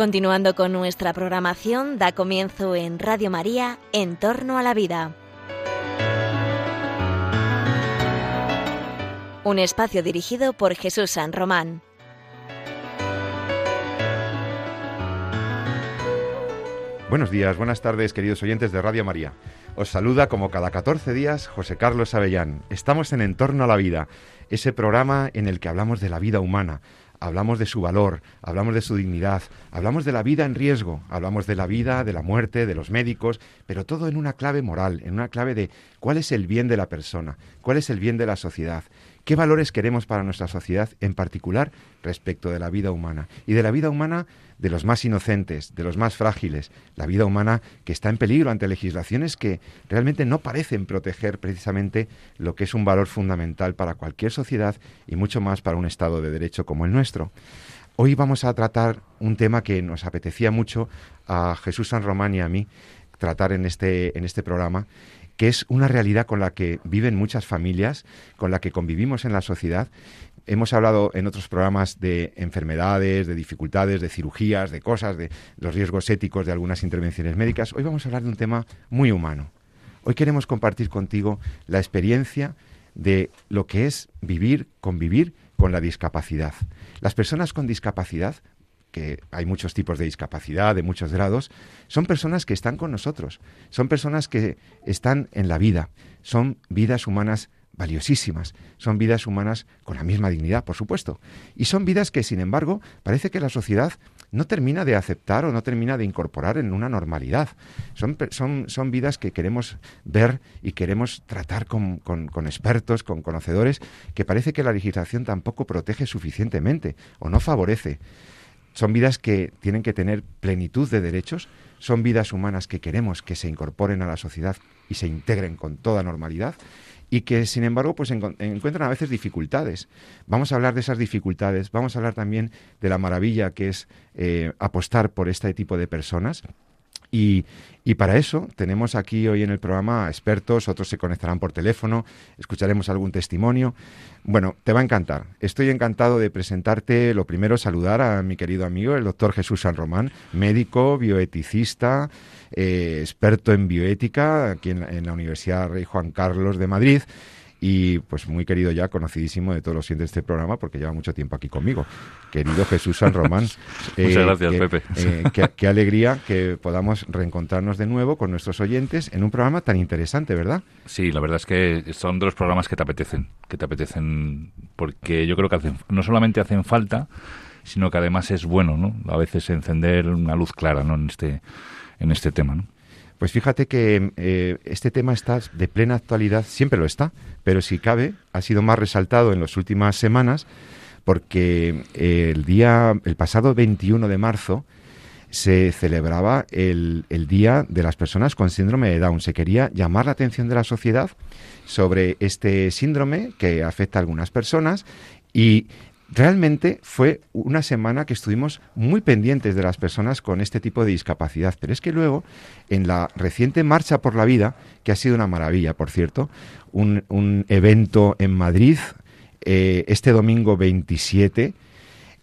Continuando con nuestra programación, da comienzo en Radio María, En torno a la vida. Un espacio dirigido por Jesús San Román. Buenos días, buenas tardes, queridos oyentes de Radio María. Os saluda como cada 14 días José Carlos Avellán. Estamos en Entorno a la Vida, ese programa en el que hablamos de la vida humana, hablamos de su valor, hablamos de su dignidad, hablamos de la vida en riesgo, hablamos de la vida, de la muerte, de los médicos, pero todo en una clave moral, en una clave de cuál es el bien de la persona, cuál es el bien de la sociedad, qué valores queremos para nuestra sociedad, en particular respecto de la vida humana. Y de la vida humana de los más inocentes, de los más frágiles, la vida humana que está en peligro ante legislaciones que realmente no parecen proteger precisamente lo que es un valor fundamental para cualquier sociedad y mucho más para un Estado de Derecho como el nuestro. Hoy vamos a tratar un tema que nos apetecía mucho a Jesús San Román y a mí tratar en este, en este programa, que es una realidad con la que viven muchas familias, con la que convivimos en la sociedad Hemos hablado en otros programas de enfermedades, de dificultades, de cirugías, de cosas, de los riesgos éticos de algunas intervenciones médicas. Hoy vamos a hablar de un tema muy humano. Hoy queremos compartir contigo la experiencia de lo que es vivir, convivir con la discapacidad. Las personas con discapacidad, que hay muchos tipos de discapacidad, de muchos grados, son personas que están con nosotros, son personas que están en la vida, son vidas humanas valiosísimas. Son vidas humanas con la misma dignidad, por supuesto. Y son vidas que, sin embargo, parece que la sociedad no termina de aceptar o no termina de incorporar en una normalidad. Son, son, son vidas que queremos ver y queremos tratar con, con, expertos, con conocedores, que parece que la legislación tampoco protege suficientemente o no favorece. Son vidas que tienen que tener plenitud de derechos, son vidas humanas que queremos que se incorporen a la sociedad y se integren con toda normalidad y que sin embargo pues encuentran a veces dificultades. Vamos a hablar de esas dificultades, vamos a hablar también de la maravilla que es eh, apostar por este tipo de personas. Y, para eso tenemos aquí hoy en el programa expertos, otros se conectarán por teléfono, escucharemos algún testimonio. Bueno, te va a encantar. Estoy encantado de presentarte, lo primero, saludar a mi querido amigo, el doctor Jesús San Román, médico, bioeticista, eh, experto en bioética aquí en, la Universidad Rey Juan Carlos de Madrid y pues muy querido ya, conocidísimo de todos los siguientes de este programa porque lleva mucho tiempo aquí conmigo. Querido Jesús San Román. Muchas eh, gracias, Pepe. Eh, qué, alegría que podamos reencontrarnos de nuevo con nuestros oyentes en un programa tan interesante, ¿verdad? Sí, la verdad es que son de los programas que te apetecen, que te apetecen porque yo creo que hacen, no solamente hacen falta, sino que además es bueno, ¿no? A veces encender una luz clara, ¿no? En este en este tema. ¿no? Pues fíjate que eh, este tema está de plena actualidad, siempre lo está, pero si cabe, ha sido más resaltado en las últimas semanas porque eh, el día, el pasado 21 de marzo, se celebraba el, el, Día de las Personas con Síndrome de Down. Se quería llamar la atención de la sociedad sobre este síndrome que afecta a algunas personas y Realmente fue una semana que estuvimos muy pendientes de las personas con este tipo de discapacidad, pero es que luego, en la reciente Marcha por la Vida, que ha sido una maravilla, por cierto, un, evento en Madrid, eh, este domingo 27,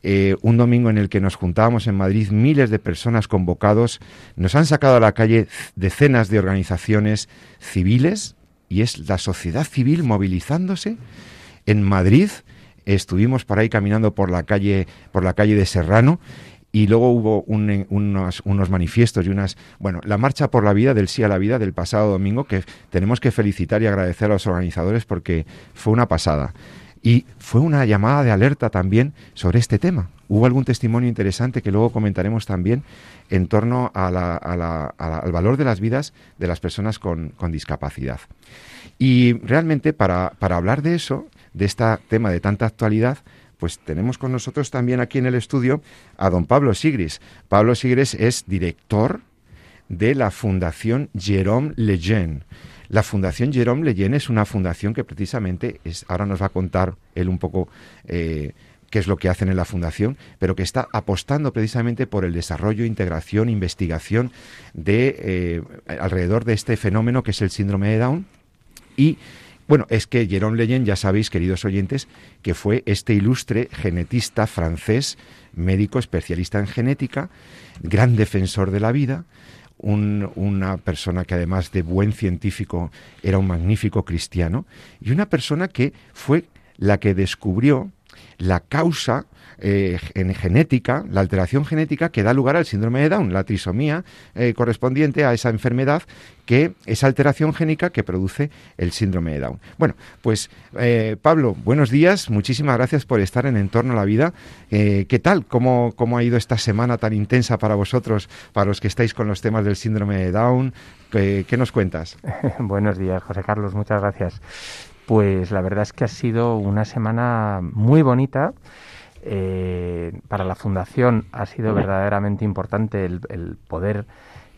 eh, un domingo en el que nos juntábamos en Madrid miles de personas convocados, nos han sacado a la calle decenas de organizaciones civiles y es la sociedad civil movilizándose en Madrid estuvimos por ahí caminando por la calle, por la calle de Serrano y luego hubo unos, unos, manifiestos y unas, bueno, la marcha por la vida del sí a la vida del pasado domingo que tenemos que felicitar y agradecer a los organizadores porque fue una pasada. Y fue una llamada de alerta también sobre este tema. Hubo algún testimonio interesante que luego comentaremos también en torno al valor de las vidas de las personas con, con discapacidad. Y realmente para, para hablar de eso, de este tema de tanta actualidad, pues tenemos con nosotros también aquí en el estudio a don Pablo Sigris. Pablo Sigris es director de la Fundación Jerome Lejeune. La Fundación Jerome Lejeune es una fundación que precisamente es, ahora nos va a contar él un poco eh, qué es lo que hacen en la fundación, pero que está apostando precisamente por el desarrollo, integración, investigación de eh, alrededor de este fenómeno que es el síndrome de Down y Bueno, es que Jérôme Leyen, ya sabéis, queridos oyentes, que fue este ilustre genetista francés, médico especialista en genética, gran defensor de la vida, una persona que además de buen científico era un magnífico cristiano, y una persona que fue la que descubrió la causa eh, en genética, la alteración genética que da lugar al síndrome de Down, la trisomía eh, correspondiente a esa enfermedad que esa alteración génica que produce el síndrome de Down. Bueno, pues eh, Pablo, buenos días, muchísimas gracias por estar en Entorno a la Vida. ¿Qué tal? ¿Cómo, ¿Cómo ha ido esta semana tan intensa para vosotros, para los que estáis con los temas del síndrome de Down? ¿Qué, qué nos cuentas? buenos días, José Carlos, muchas gracias. Pues la verdad es que ha sido una semana muy bonita. Eh, para la Fundación ha sido verdaderamente importante el, poder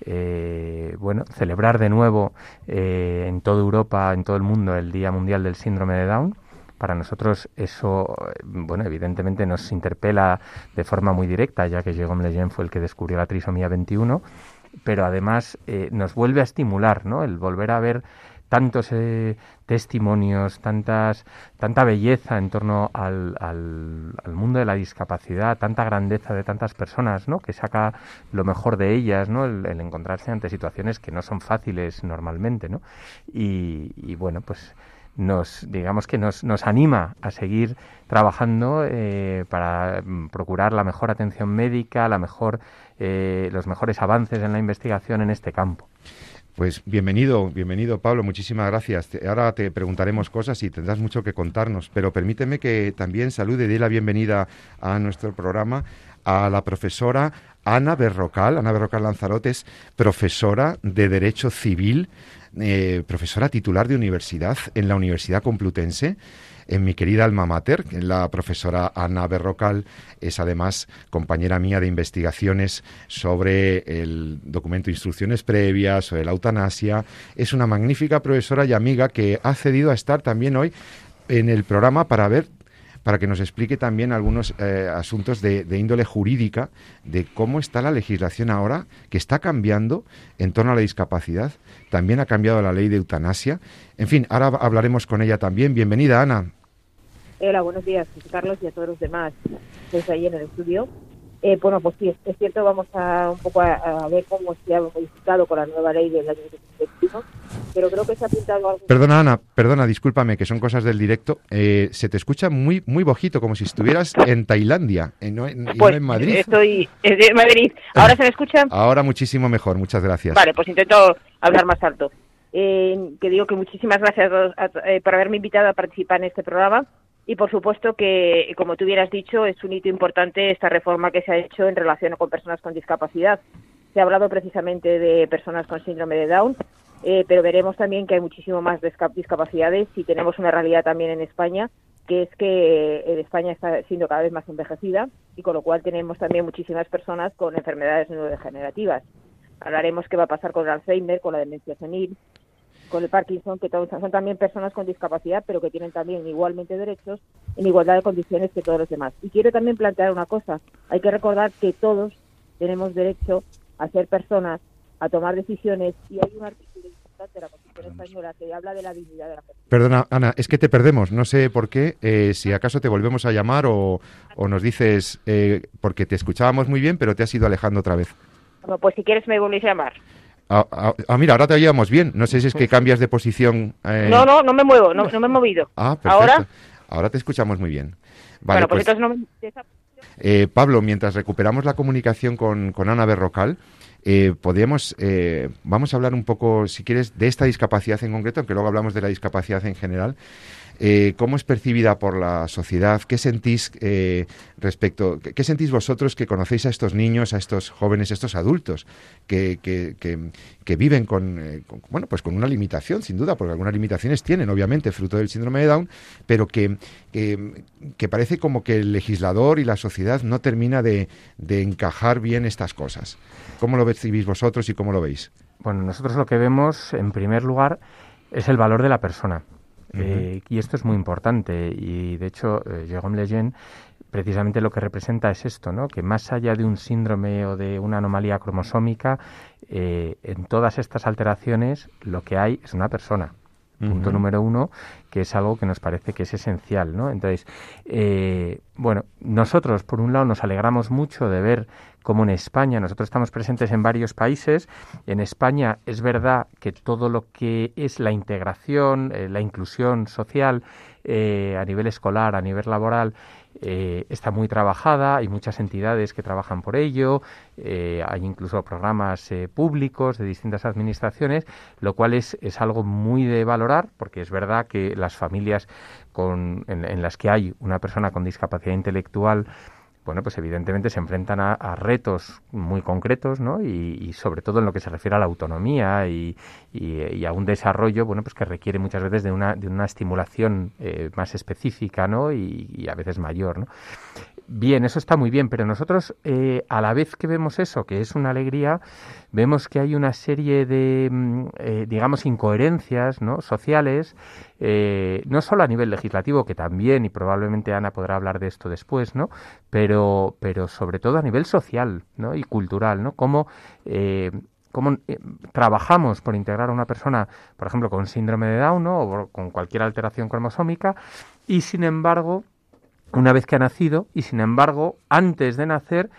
eh, bueno, celebrar de nuevo eh, en toda Europa, en todo el mundo, el Día Mundial del Síndrome de Down. Para nosotros eso, bueno, evidentemente nos interpela de forma muy directa, ya que Jérôme Lejeune fue el que descubrió la trisomía 21, pero además nos vuelve a estimular, ¿no? El volver a ver tantos eh, testimonios, tantas, tanta belleza en torno al, al, mundo de la discapacidad, tanta grandeza de tantas personas, ¿no? Que saca lo mejor de ellas, ¿no? El, encontrarse ante situaciones que no son fáciles normalmente, ¿no? Y, bueno, pues nos digamos que nos, nos anima a seguir trabajando eh, para mm, procurar la mejor atención médica, la mejor eh, los mejores avances en la investigación en este campo. Pues bienvenido, bienvenido Pablo, muchísimas gracias. Ahora te preguntaremos cosas y tendrás mucho que contarnos, pero permíteme que también salude y dé la bienvenida a nuestro programa a la profesora Ana Berrocal. Ana Berrocal Lanzarote es profesora de Derecho Civil, eh, profesora titular de universidad en la Universidad Complutense en mi querida alma mater, la profesora Ana Berrocal es además compañera mía de investigaciones sobre el documento Instrucciones Previas, sobre la eutanasia. Es una magnífica profesora y amiga que ha cedido a estar también hoy en el programa para ver para que nos explique también algunos eh, asuntos de, índole jurídica, de cómo está la legislación ahora, que está cambiando en torno a la discapacidad. También ha cambiado la ley de eutanasia. En fin, ahora hablaremos con ella también. Bienvenida, Ana. Hola, buenos días, Carlos, y a todos los demás desde ahí en el estudio. Eh, bueno, pues sí, es, cierto, vamos a un poco a, ver cómo se ha modificado con la nueva ley del año 2021, pero creo que se ha pintado algo... Perdona, Ana, perdona, discúlpame, que son cosas del directo. Eh, se te escucha muy muy bajito, como si estuvieras en Tailandia, y no, en pues, Madrid. estoy en Madrid. ¿Ahora se me escucha? Ahora muchísimo mejor, muchas gracias. Vale, pues intento hablar más alto. Eh, que digo que muchísimas gracias por haberme invitado a participar en este programa y por supuesto que, como tú hubieras dicho, es un hito importante esta reforma que se ha hecho en relación con personas con discapacidad. Se ha hablado precisamente de personas con síndrome de Down, eh, pero veremos también que hay muchísimo más discapacidades y tenemos una realidad también en España, que es que eh, España está siendo cada vez más envejecida y con lo cual tenemos también muchísimas personas con enfermedades neurodegenerativas. Hablaremos qué va a pasar con el Alzheimer, con la demencia senil, con el Parkinson, que son también personas con discapacidad, pero que tienen también igualmente derechos en igualdad de condiciones que todos los demás. Y quiero también plantear una cosa. Hay que recordar que todos tenemos derecho a ser personas, a tomar decisiones, y hay un artículo importante de la Constitución Española que habla de la dignidad de la persona. Perdona, Ana, es que te perdemos. No sé por qué. Eh, si acaso te volvemos a llamar o, nos dices, eh, porque te escuchábamos muy bien, pero te has ido alejando otra vez. Bueno, pues si quieres me volvéis a llamar. Ah, ah, ah, mira, ahora te oíamos bien. No sé si es que cambias de posición. Eh... No, no, no me muevo, no, no me he movido. Ah, perfecto. Ahora, ahora te escuchamos muy bien. Vale, bueno, pues, pues entonces no eh, Pablo, mientras recuperamos la comunicación con, con Ana Berrocal, eh, podríamos, eh, vamos a hablar un poco, si quieres, de esta discapacidad en concreto, aunque luego hablamos de la discapacidad en general. Eh, ¿Cómo es percibida por la sociedad? ¿Qué sentís eh, respecto, qué, sentís vosotros que conocéis a estos niños, a estos jóvenes, a estos adultos que, que, que, viven con, bueno, pues con una limitación, sin duda, porque algunas limitaciones tienen, obviamente, fruto del síndrome de Down, pero que, que, parece como que el legislador y la sociedad no termina de, de encajar bien estas cosas? ¿Cómo lo percibís vosotros y cómo lo veis? Bueno, nosotros lo que vemos, en primer lugar, es el valor de la persona. Eh, y esto es muy importante. Y de hecho, eh, Jérôme Lejeune precisamente lo que representa es esto, ¿no? que más allá de un síndrome o de una anomalía cromosómica, eh, en todas estas alteraciones lo que hay es una persona. Punto número uno, que es algo que nos parece que es esencial, ¿no? Entonces, eh, bueno, nosotros, por un lado, nos alegramos mucho de ver cómo en España, nosotros estamos presentes en varios países, en España es verdad que todo lo que es la integración, eh, la inclusión social eh, a nivel escolar, a nivel laboral, eh, está muy trabajada, hay muchas entidades que trabajan por ello, eh, hay incluso programas eh, públicos de distintas administraciones, lo cual es, es, algo muy de valorar, porque es verdad que las familias con, en, en las que hay una persona con discapacidad intelectual, bueno, pues evidentemente se enfrentan a, retos muy concretos, ¿no? Y, y, sobre todo en lo que se refiere a la autonomía y, y, a un desarrollo, bueno, pues que requiere muchas veces de una, de una estimulación eh, más específica, ¿no? Y, a veces mayor, ¿no? Bien, eso está muy bien, pero nosotros eh, a la vez que vemos eso, que es una alegría, vemos que hay una serie de, mm, eh, digamos, incoherencias ¿no? sociales, eh, no solo a nivel legislativo, que también, y probablemente Ana podrá hablar de esto después, ¿no? pero, pero sobre todo a nivel social ¿no? y cultural, ¿no? Cómo, eh, cómo eh, trabajamos por integrar a una persona, por ejemplo, con síndrome de Down ¿no? o con cualquier alteración cromosómica, y sin embargo una vez que ha nacido y sin embargo antes de nacer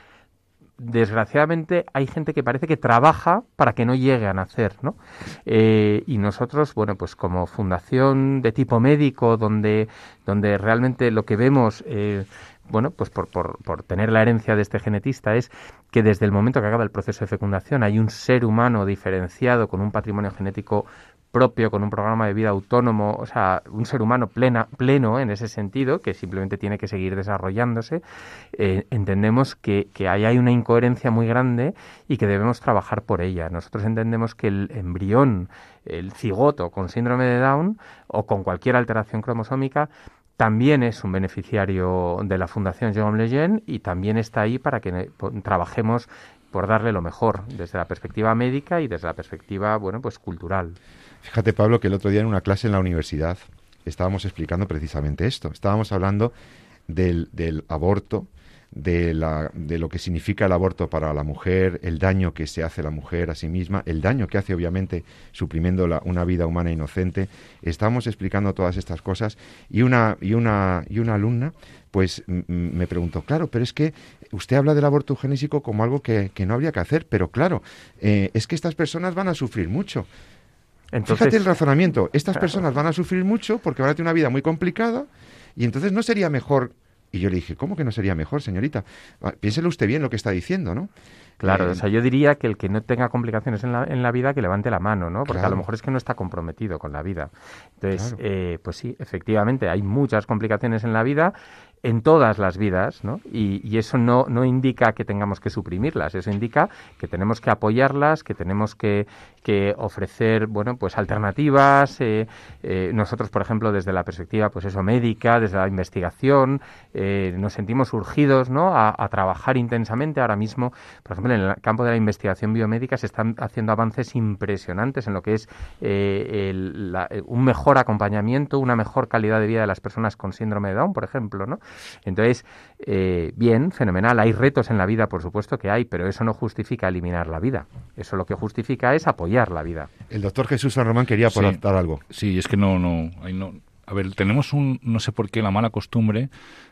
desgraciadamente hay gente que parece que trabaja para que no llegue a nacer, ¿no? Eh, y nosotros, bueno, pues como fundación de tipo médico, donde, donde realmente lo que vemos, eh, bueno, pues por, por, por, tener la herencia de este genetista es que desde el momento que acaba el proceso de fecundación hay un ser humano diferenciado con un patrimonio genético propio, con un programa de vida autónomo, o sea, un ser humano plena, pleno en ese sentido, que simplemente tiene que seguir desarrollándose, eh, entendemos que, que ahí hay una incoherencia muy grande y que debemos trabajar por ella. Nosotros entendemos que el embrión, el cigoto con síndrome de Down o con cualquier alteración cromosómica, también es un beneficiario de la Fundación Jérôme Lejeune y también está ahí para que trabajemos por darle lo mejor desde la perspectiva médica y desde la perspectiva, bueno, pues cultural. Fíjate, Pablo, que el otro día en una clase en la universidad estábamos explicando precisamente esto. Estábamos hablando del, del aborto, de, la, de lo que significa el aborto para la mujer, el daño que se hace la mujer a sí misma, el daño que hace obviamente suprimiendo la, una vida humana inocente. Estamos explicando todas estas cosas y una, y una, y una alumna pues me preguntó, claro, pero es que usted habla del aborto genésico como algo que, que no habría que hacer, pero claro, eh, es que estas personas van a sufrir mucho. Entonces, Fíjate el razonamiento, estas claro. personas van a sufrir mucho porque van a tener una vida muy complicada y entonces no sería mejor y yo le dije, ¿cómo que no sería mejor, señorita? Piénselo usted bien lo que está diciendo, ¿no? Claro, eh, o sea, yo diría que el que no tenga complicaciones en la, en la vida, que levante la mano, ¿no? Porque claro. a lo mejor es que no está comprometido con la vida. Entonces, claro. eh, pues sí, efectivamente, hay muchas complicaciones en la vida en todas las vidas, ¿no? Y, y, eso no, no indica que tengamos que suprimirlas, eso indica que tenemos que apoyarlas, que tenemos que, que ofrecer, bueno, pues alternativas. Eh, eh, nosotros, por ejemplo, desde la perspectiva, pues eso, médica, desde la investigación, eh, nos sentimos urgidos, ¿no? A, trabajar intensamente. Ahora mismo, por ejemplo, en el campo de la investigación biomédica se están haciendo avances impresionantes en lo que es el, la, un mejor acompañamiento, una mejor calidad de vida de las personas con síndrome de Down, por ejemplo, ¿no? Entonces, bien, fenomenal. Hay retos en la vida, por supuesto que hay, pero eso no justifica eliminar la vida. Eso lo que justifica es apoyar la vida. El doctor Jesús San Román quería aportar sí, algo. Sí, es que no, no, no. A ver, tenemos un, no sé por qué, la mala costumbre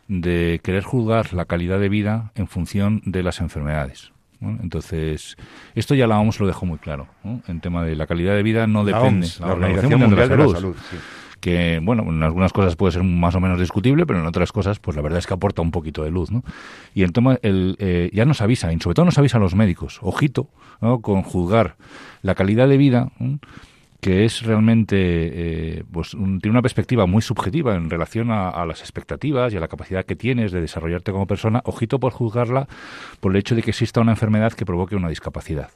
de querer juzgar la calidad de vida en función de las enfermedades. ¿no? Entonces, esto ya la OMS lo dejó muy claro. ¿no? En tema de la calidad de vida no la depende. OMS, la, la Organización Mundial de la Salud. De la salud sí que, bueno, en algunas cosas puede ser más o menos discutible, pero en otras cosas, pues la verdad es que aporta un poquito de luz, ¿no? Y el tema, el, eh, ya nos avisa, y sobre todo nos avisa a los médicos, ojito, ¿no? Con juzgar la calidad de vida. Que es realmente eh, pues tiene una perspectiva muy subjetiva en relación a, las expectativas y a la capacidad que tienes de desarrollarte como persona, ojito por juzgarla por el hecho de que exista una enfermedad que provoque una discapacidad.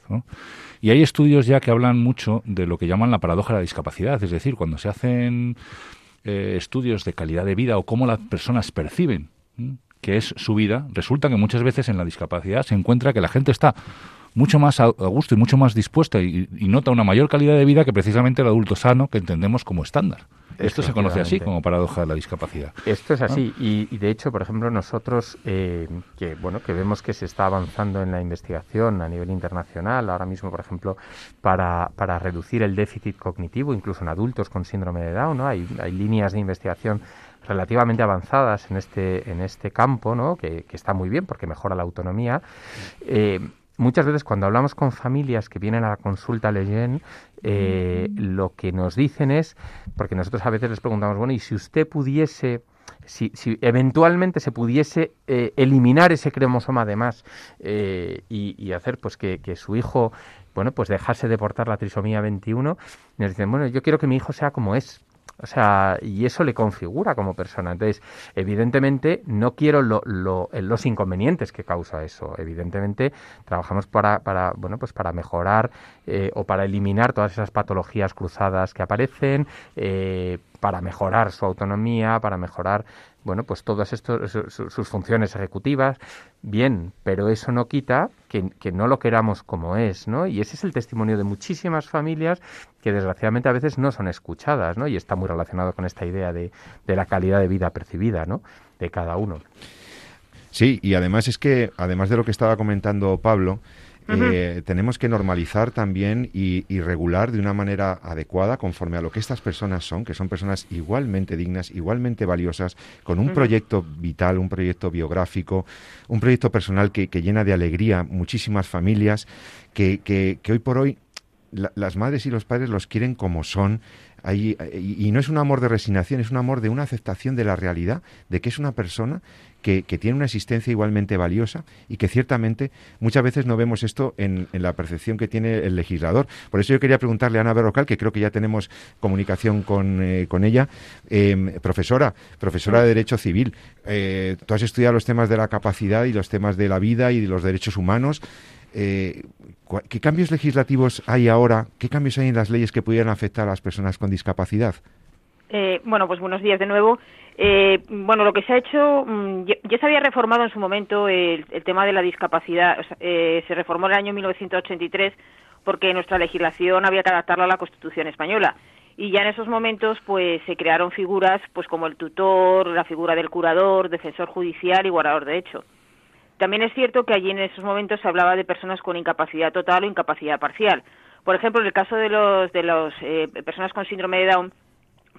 Y hay estudios ya que hablan mucho de lo que llaman la paradoja de la discapacidad, es decir, cuando se hacen eh, estudios de calidad de vida o cómo las personas perciben que es su vida, resulta que muchas veces en la discapacidad se encuentra que la gente está mucho más a, gusto y mucho más dispuesta y, y, nota una mayor calidad de vida que precisamente el adulto sano que entendemos como estándar. Esto se conoce así como paradoja de la discapacidad. Esto es así y, de hecho, por ejemplo, nosotros eh, que bueno que vemos que se está avanzando en la investigación a nivel internacional ahora mismo, por ejemplo, para, para reducir el déficit cognitivo, incluso en adultos con síndrome de Down, ¿no? Hay, hay líneas de investigación relativamente avanzadas en este en este campo, ¿no? Que, está muy bien porque mejora la autonomía. Eh, muchas veces cuando hablamos con familias que vienen a la consulta Leyen, eh, lo que nos dicen es, porque nosotros a veces les preguntamos, bueno, y si usted pudiese, si, si eventualmente se pudiese eh, eliminar ese cromosoma además eh, y, y, hacer pues que, que, su hijo, bueno, pues dejase de portar la trisomía 21, nos dicen, bueno, yo quiero que mi hijo sea como es, o sea, y eso le configura como persona. Entonces, evidentemente, no quiero lo, lo, los inconvenientes que causa eso. Evidentemente, trabajamos para, para bueno, pues para mejorar eh, o para eliminar todas esas patologías cruzadas que aparecen, eh, para mejorar su autonomía, para mejorar bueno, pues todas estos, sus funciones ejecutivas, bien, pero eso no quita que, no lo queramos como es, ¿no? Y ese es el testimonio de muchísimas familias que desgraciadamente a veces no son escuchadas, ¿no? Y está muy relacionado con esta idea de, de la calidad de vida percibida, ¿no? De cada uno. Sí, y además es que, además de lo que estaba comentando Pablo, eh, tenemos que normalizar también y, regular de una manera adecuada conforme a lo que estas personas son, que son personas igualmente dignas, igualmente valiosas, con un proyecto vital, un proyecto biográfico, un proyecto personal que, llena de alegría muchísimas familias, que, que, hoy por hoy las madres y los padres los quieren como son, y, no es un amor de resignación, es un amor de una aceptación de la realidad, de que es una persona que, tiene una existencia igualmente valiosa y que ciertamente muchas veces no vemos esto en, la percepción que tiene el legislador. Por eso yo quería preguntarle a Ana Berrocal, que creo que ya tenemos comunicación con, eh, ella, em, profesora, profesora de Derecho Civil. Eh, tú has estudiado los temas de la capacidad y los temas de la vida y de los derechos humanos. Eh, ¿Qué cambios legislativos hay ahora? ¿Qué cambios hay en las leyes que pudieran afectar a las personas con discapacidad? Eh, bueno, pues buenos días de nuevo. Eh, bueno, lo que se ha hecho, mm, ya, se había reformado en su momento el, tema de la discapacidad. se reformó en el año 1983 porque nuestra legislación había que adaptarla a la Constitución española. Y ya en esos momentos, pues se crearon figuras, pues como el tutor, la figura del curador, defensor judicial y guardador de hecho. También es cierto que allí en esos momentos se hablaba de personas con incapacidad total o incapacidad parcial. Por ejemplo, en el caso de los de las eh, personas con síndrome de Down,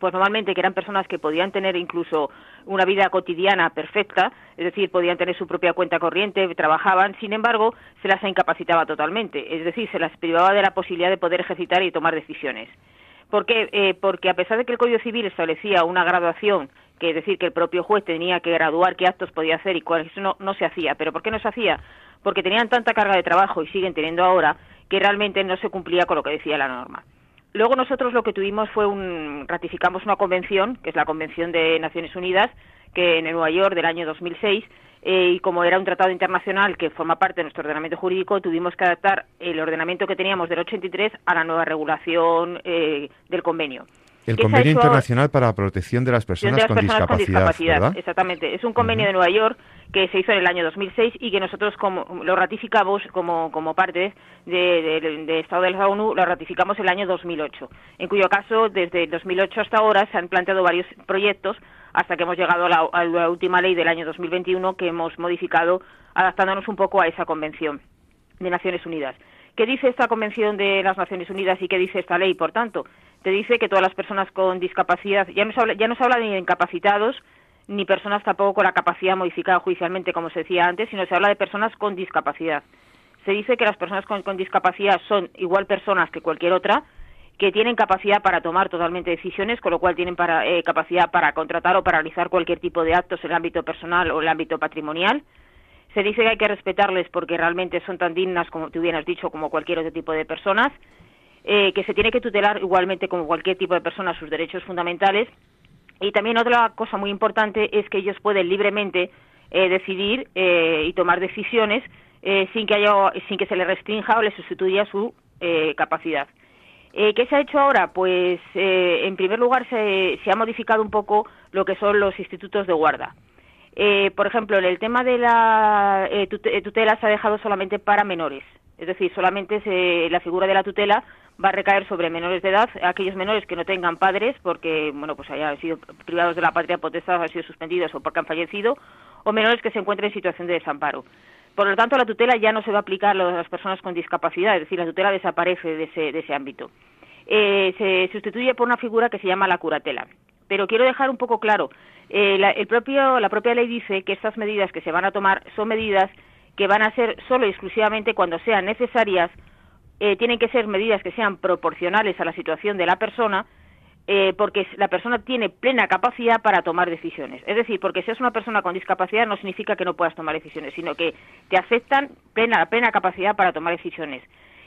pues normalmente que eran personas que podían tener incluso una vida cotidiana perfecta, es decir, podían tener su propia cuenta corriente, trabajaban, sin embargo, se las incapacitaba totalmente, es decir, se las privaba de la posibilidad de poder ejercitar y tomar decisiones. ¿Por qué? Eh, porque a pesar de que el Código Civil establecía una graduación que es decir que el propio juez tenía que graduar qué actos podía hacer y cuáles no, no se hacía. ¿Pero por qué no se hacía? Porque tenían tanta carga de trabajo y siguen teniendo ahora que realmente no se cumplía con lo que decía la norma. Luego nosotros lo que tuvimos fue un ratificamos una convención, que es la Convención de Naciones Unidas, que en Nueva York del año 2006 eh, y como era un tratado internacional que forma parte de nuestro ordenamiento jurídico, tuvimos que adaptar el ordenamiento que teníamos del 83 a la nueva regulación eh, del convenio. El Convenio Internacional para la Protección de las Personas, con, discapacidad, Exactamente. Es un convenio de Nueva York que se hizo en el año 2006 y que nosotros como, lo ratificamos como, como parte del de, Estado de la ONU, lo ratificamos el año 2008, en cuyo caso desde el 2008 hasta ahora se han planteado varios proyectos hasta que hemos llegado a la, a la última ley del año 2021 que hemos modificado adaptándonos un poco a esa convención de Naciones Unidas. ¿Qué dice esta Convención de las Naciones Unidas y qué dice esta ley, por tanto? Te dice que todas las personas con discapacidad, ya no se habla, ya no se habla ni de incapacitados, ni personas tampoco con la capacidad modificada judicialmente, como se decía antes, sino se habla de personas con discapacidad. Se dice que las personas con, discapacidad son igual personas que cualquier otra, que tienen capacidad para tomar totalmente decisiones, con lo cual tienen para, eh, capacidad para contratar o para realizar cualquier tipo de actos en el ámbito personal o en el ámbito patrimonial. Se dice que hay que respetarles porque realmente son tan dignas, como tú bien has dicho, como cualquier otro tipo de personas eh, que se tiene que tutelar igualmente como cualquier tipo de persona sus derechos fundamentales. Y también otra cosa muy importante es que ellos pueden libremente eh, decidir eh, y tomar decisiones sin que haya, sin que se les restrinja o les sustituya su capacidad. ¿Qué se ha hecho ahora? Pues, en primer lugar, se, se, ha modificado un poco lo que son los institutos de guarda. por ejemplo, en el tema de la tutela se ha dejado solamente para menores, Es decir, solamente se, la figura de la tutela va a recaer sobre menores de edad, aquellos menores que no tengan padres porque, bueno, pues hayan sido privados de la patria potestad, han sido suspendidos o porque han fallecido, o menores que se encuentren en situación de desamparo. Por lo tanto, la tutela ya no se va a aplicar a las personas con discapacidad, es decir, la tutela desaparece de ese, de ese ámbito. Eh, se sustituye por una figura que se llama la curatela. Pero quiero dejar un poco claro, eh, la, el propio, la propia ley dice que estas medidas que se van a tomar son medidas que van a ser solo y exclusivamente cuando sean necesarias, eh, tienen que ser medidas que sean proporcionales a la situación de la persona, eh, porque la persona tiene plena capacidad para tomar decisiones. Es decir, porque seas una persona con discapacidad no significa que no puedas tomar decisiones, sino que te aceptan plena, plena capacidad para tomar decisiones.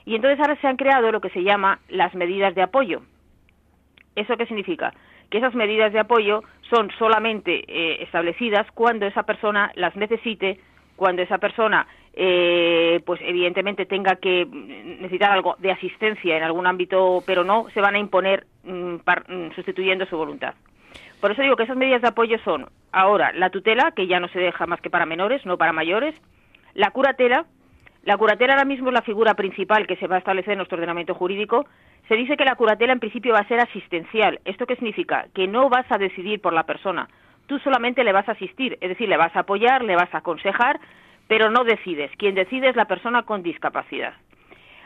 Y entonces ahora se han creado lo que se llama las medidas de apoyo. ¿Eso qué significa? Que esas medidas de apoyo son solamente eh, establecidas cuando esa persona las necesite, cuando esa persona eh, pues evidentemente tenga que necesitar algo de asistencia en algún ámbito, pero no se van a imponer mm, mm, sustituyendo su voluntad. Por eso digo que esas medidas de apoyo son ahora la tutela, que ya no se deja más que para menores, no para mayores, la curatela, la curatela ahora mismo es la figura principal que se va a establecer en nuestro ordenamiento jurídico. Se dice que la curatela en principio va a ser asistencial. ¿Esto qué significa? Que no vas a decidir por la persona. Tú solamente le vas a asistir, es decir, le vas a apoyar, le vas a aconsejar, pero no decides. Quien decide es la persona con discapacidad.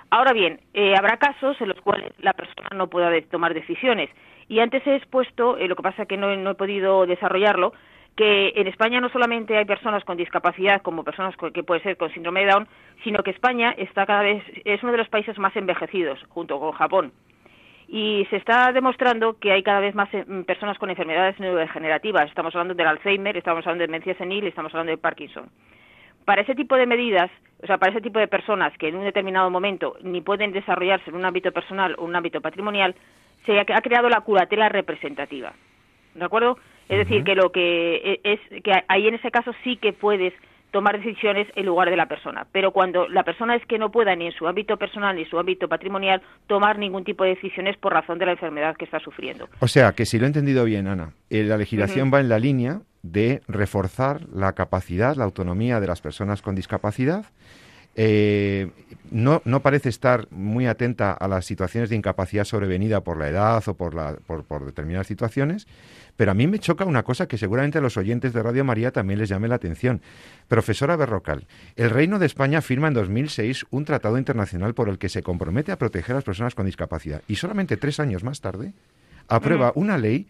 Ahora bien, eh, habrá casos en los cuales la persona no pueda tomar decisiones. Y antes he expuesto, eh, lo que pasa es que no, he podido desarrollarlo, que en España no solamente hay personas con discapacidad como personas que puede ser con síndrome de Down, sino que España está cada vez es uno de los países más envejecidos junto con Japón. Y se está demostrando que hay cada vez más eh, personas con enfermedades neurodegenerativas. Estamos hablando del Alzheimer, estamos hablando de demencia senil, estamos hablando de Parkinson para ese tipo de medidas, o sea, para ese tipo de personas que en un determinado momento ni pueden desarrollarse en un ámbito personal o un ámbito patrimonial, se ha, creado la curatela representativa. ¿De acuerdo? Es decir, que lo que e, es que ahí en ese caso sí que puedes tomar decisiones en lugar de la persona. Pero cuando la persona es que no pueda ni en su ámbito personal ni en su ámbito patrimonial tomar ningún tipo de decisiones por razón de la enfermedad que está sufriendo. O sea, que si lo he entendido bien, Ana, eh, la legislación va en la línea de reforzar la capacidad, la autonomía de las personas con discapacidad. Eh, no, no, parece estar muy atenta a las situaciones de incapacidad sobrevenida por la edad o por, la, por, por, determinadas situaciones, pero a mí me choca una cosa que seguramente a los oyentes de Radio María también les llame la atención. Profesora Berrocal, el Reino de España firma en 2006 un tratado internacional por el que se compromete a proteger a las personas con discapacidad y solamente tres años más tarde aprueba una ley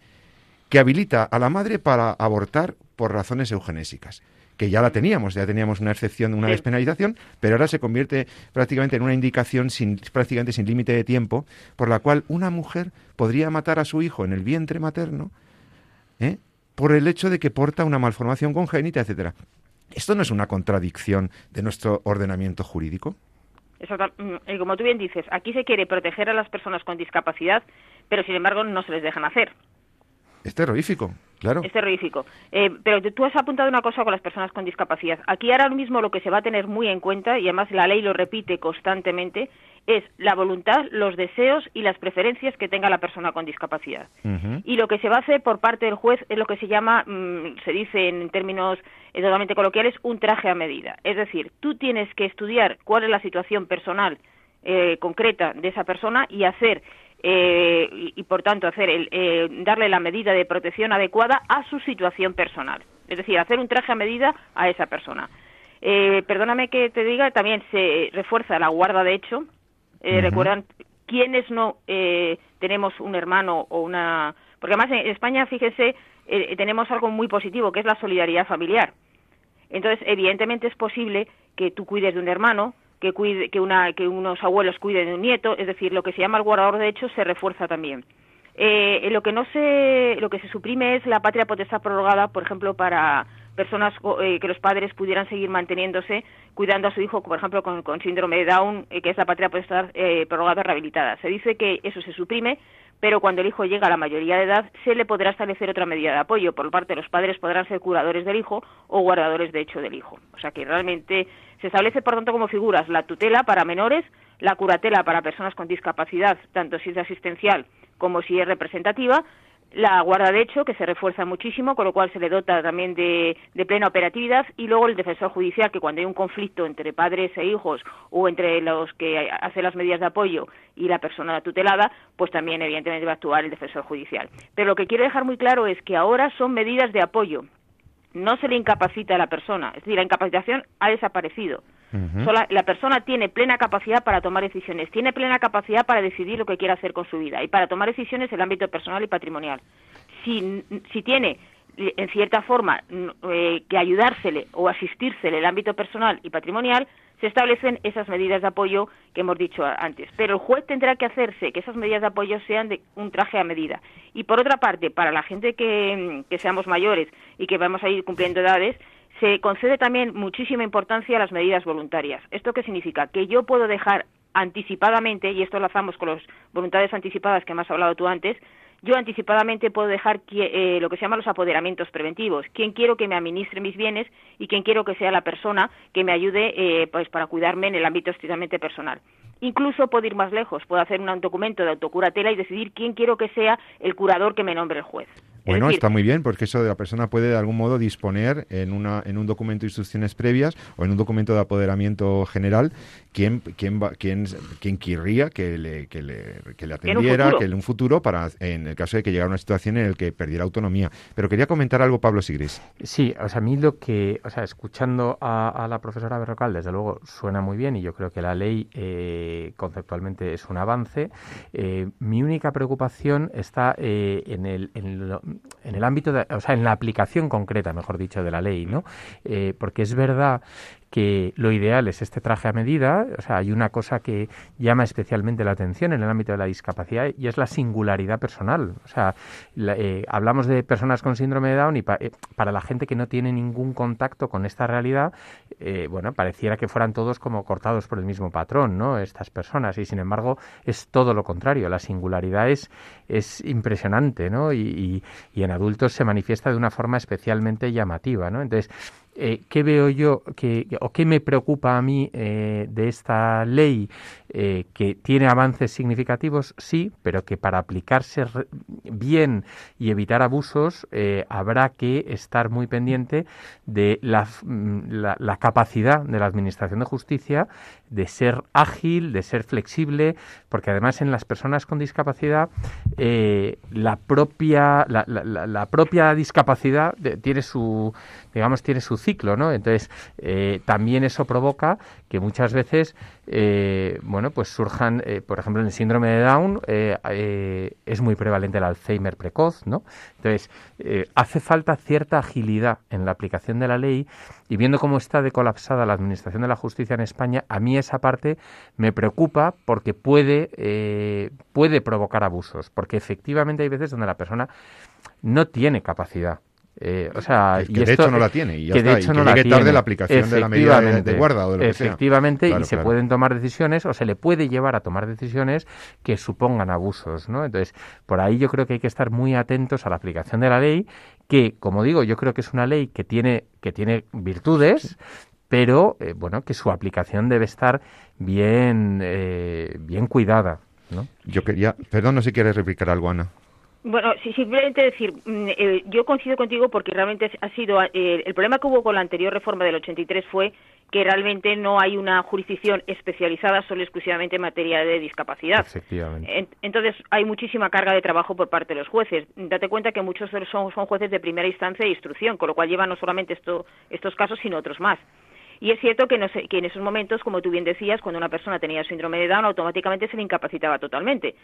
que habilita a la madre para abortar por razones eugenésicas que ya la teníamos, ya teníamos una excepción, una despenalización, pero ahora se convierte prácticamente en una indicación sin, prácticamente sin límite de tiempo, por la cual una mujer podría matar a su hijo en el vientre materno ¿eh? por el hecho de que porta una malformación congénita, etcétera. ¿Esto no es una contradicción de nuestro ordenamiento jurídico? Mm, como tú bien dices, aquí se quiere proteger a las personas con discapacidad, pero sin embargo no se les dejan hacer. Es terrorífico, claro. Es terrorífico. Eh, pero tú has apuntado una cosa con las personas con discapacidad. Aquí ahora mismo lo que se va a tener muy en cuenta, y además la ley lo repite constantemente, es la voluntad, los deseos y las preferencias que tenga la persona con discapacidad. Y lo que se va a hacer por parte del juez es lo que se llama, mm, se dice en términos eh, totalmente coloquiales, un traje a medida. Es decir, tú tienes que estudiar cuál es la situación personal eh, concreta de esa persona y hacer eh, y, por tanto hacer el, eh, darle la medida de protección adecuada a su situación personal. Es decir, hacer un traje a medida a esa persona. Eh, perdóname que te diga, también se refuerza la guarda de hecho. Recuerdan quiénes no tenemos un hermano o una. Porque además en España, fíjense, tenemos algo muy positivo, que es la solidaridad familiar. Entonces, evidentemente es posible que tú cuides de un hermano, que, cuide, que, una, que unos abuelos cuiden de un nieto, es decir, lo que se llama el guardador de hechos se refuerza también. Eh, lo que no se, lo que se suprime es la patria potestad prorrogada, por ejemplo, para personas eh, que los padres pudieran seguir manteniéndose cuidando a su hijo, por ejemplo, con, síndrome de Down, eh, que es la patria potestad eh, prorrogada rehabilitada. Se dice que eso se suprime, pero cuando el hijo llega a la mayoría de edad se le podrá establecer otra medida de apoyo. Por parte de los padres podrán ser curadores del hijo o guardadores de hecho del hijo. O sea que realmente se establece, por tanto, como figuras la tutela para menores, la curatela para personas con discapacidad, tanto si es asistencial como si es representativa, la guarda de hecho, que se refuerza muchísimo, con lo cual se le dota también de, plena operatividad, y luego el defensor judicial, que cuando hay un conflicto entre padres e hijos o entre los que hacen las medidas de apoyo y la persona tutelada, pues también evidentemente va a actuar el defensor judicial. Pero lo que quiero dejar muy claro es que ahora son medidas de apoyo, no se le incapacita a la persona, es decir, la incapacitación ha desaparecido. La persona tiene plena capacidad para tomar decisiones, tiene plena capacidad para decidir lo que quiere hacer con su vida y para tomar decisiones en el ámbito personal y patrimonial. Si, si tiene en cierta forma eh, que ayudársele o asistírsele el ámbito personal y patrimonial, se establecen esas medidas de apoyo que hemos dicho antes. Pero el juez tendrá que hacerse que esas medidas de apoyo sean de un traje a medida. Y por otra parte, para la gente que, que seamos mayores y que vamos a ir cumpliendo edades, se concede también muchísima importancia a las medidas voluntarias. ¿Esto qué significa? Que yo puedo dejar anticipadamente, y esto lo hacemos con las voluntades anticipadas que me has hablado tú antes, yo anticipadamente puedo dejar eh, lo que se llama los apoderamientos preventivos. ¿Quién quiero que me administre mis bienes y quién quiero que sea la persona que me ayude eh, pues para cuidarme en el ámbito estrictamente personal? Incluso puedo ir más lejos, puedo hacer un documento de autocuratela y decidir quién quiero que sea el curador que me nombre el juez. Bueno, está muy bien, porque eso de la persona puede de algún modo disponer en, una, en un documento de instrucciones previas o en un documento de apoderamiento general quién, quién, quién, quién querría que le, que le, que le atendiera, que en un futuro, para en el caso de que llegara a una situación en la que perdiera autonomía. Pero quería comentar algo, Pablo Sigris. Sí, o sea, a mí lo que, o sea, escuchando a, la profesora Berrocal, desde luego suena muy bien y yo creo que la ley eh, conceptualmente es un avance. Eh, mi única preocupación está eh, en, el, en, lo, en el ámbito, de, o sea, en la aplicación concreta, mejor dicho, de la ley, ¿no? Eh, porque es verdad que lo ideal es este traje a medida, o sea, hay una cosa que llama especialmente la atención en el ámbito de la discapacidad y es la singularidad personal. O sea, eh, hablamos de personas con síndrome de Down y eh, para la gente que no tiene ningún contacto con esta realidad, eh, bueno, pareciera que fueran todos como cortados por el mismo patrón, ¿no? Estas personas y sin embargo es todo lo contrario. La singularidad es, es impresionante, ¿no? Y, y en adultos se manifiesta de una forma especialmente llamativa, ¿no? Entonces, eh, ¿qué veo yo que, o qué me preocupa a mí eh, de esta ley eh, que tiene avances significativos? Sí, pero que para aplicarse bien y evitar abusos habrá que estar muy pendiente de mm, la, capacidad de la Administración de Justicia de ser ágil, de ser flexible, porque además en las personas con discapacidad la propia la, la propia discapacidad tiene su digamos tiene su ciclo, ¿no? Entonces, eh, también eso provoca que muchas veces, eh, bueno, pues surjan, eh, por ejemplo, en el síndrome de Down es muy prevalente el Alzheimer precoz, ¿no? Entonces, hace falta cierta agilidad en la aplicación de la ley y viendo cómo está decolapsada la Administración de la Justicia en España, a mí esa parte me preocupa porque puede, puede provocar abusos, porque efectivamente hay veces donde la persona no tiene capacidad eh, o sea, que de hecho no la tiene y ya está, y que llegue tarde la aplicación de la medida de, guarda o de lo que sea. Efectivamente, y se pueden tomar decisiones o se le puede llevar a tomar decisiones que supongan abusos, ¿no? Entonces, por ahí yo creo que hay que estar muy atentos a la aplicación de la ley, que, como digo, yo creo que es una ley que tiene, que tiene virtudes, pero, eh, bueno, que su aplicación debe estar bien, eh, bien cuidada, ¿no? Yo quería, perdón, no sé si quieres replicar algo, Ana. Bueno, sí, simplemente decir, mm, eh, yo coincido contigo porque realmente ha sido eh, el problema que hubo con la anterior reforma del 83 fue que realmente no hay una jurisdicción especializada solo exclusivamente en materia de discapacidad. Efectivamente. entonces hay muchísima carga de trabajo por parte de los jueces. Date cuenta que muchos son, son jueces de primera instancia e instrucción, con lo cual llevan no solamente esto, estos casos, sino otros más. Y es cierto que, no que en esos momentos, como tú bien decías, cuando una persona tenía síndrome de Down, automáticamente se le incapacitaba totalmente,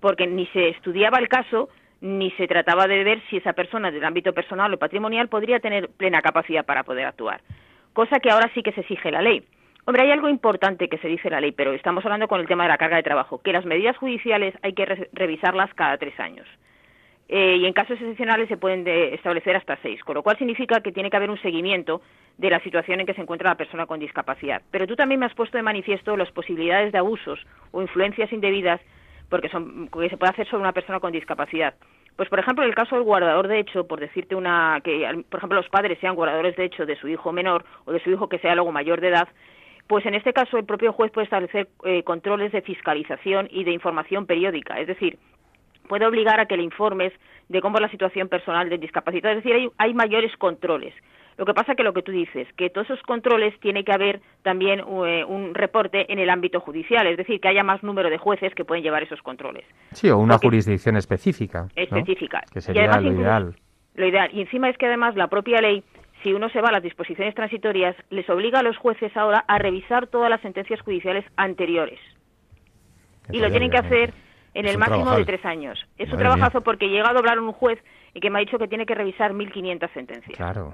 porque ni se estudiaba el caso, ni se trataba de ver si esa persona del ámbito personal o patrimonial podría tener plena capacidad para poder actuar, cosa que ahora sí que se exige la ley. Hombre, hay algo importante que se dice la ley, pero estamos hablando con el tema de la carga de trabajo, que las medidas judiciales hay que revisarlas cada tres años. Eh, y en casos excepcionales se pueden establecer hasta seis, con lo cual significa que tiene que haber un seguimiento de la situación en que se encuentra la persona con discapacidad. Pero tú también me has puesto de manifiesto las posibilidades de abusos o influencias indebidas porque son, que se puede hacer sobre una persona con discapacidad. Pues, por ejemplo, en el caso del guardador de hecho, por decirte una, que, por ejemplo, los padres sean guardadores de hecho de su hijo menor o de su hijo que sea luego mayor de edad, pues en este caso el propio juez puede establecer eh, controles de fiscalización y de información periódica. Es decir, puede obligar a que le informes de cómo es la situación personal del discapacitado. Es decir, hay, mayores controles. Lo que pasa que lo que tú dices, que todos esos controles tiene que haber también eh, un reporte en el ámbito judicial, es decir, que haya más número de jueces que pueden llevar esos controles. Sí, o una jurisdicción específica. Específica. Que sería lo ideal. Lo ideal. Y encima es que además la propia ley si uno se va a las disposiciones transitorias, les obliga a los jueces ahora a revisar todas las sentencias judiciales anteriores. y lo tienen que hacer en el máximo de tres años. Es un trabajazo porque llega a doblar un juez y que me ha dicho que tiene que revisar 1.500 sentencias. Claro,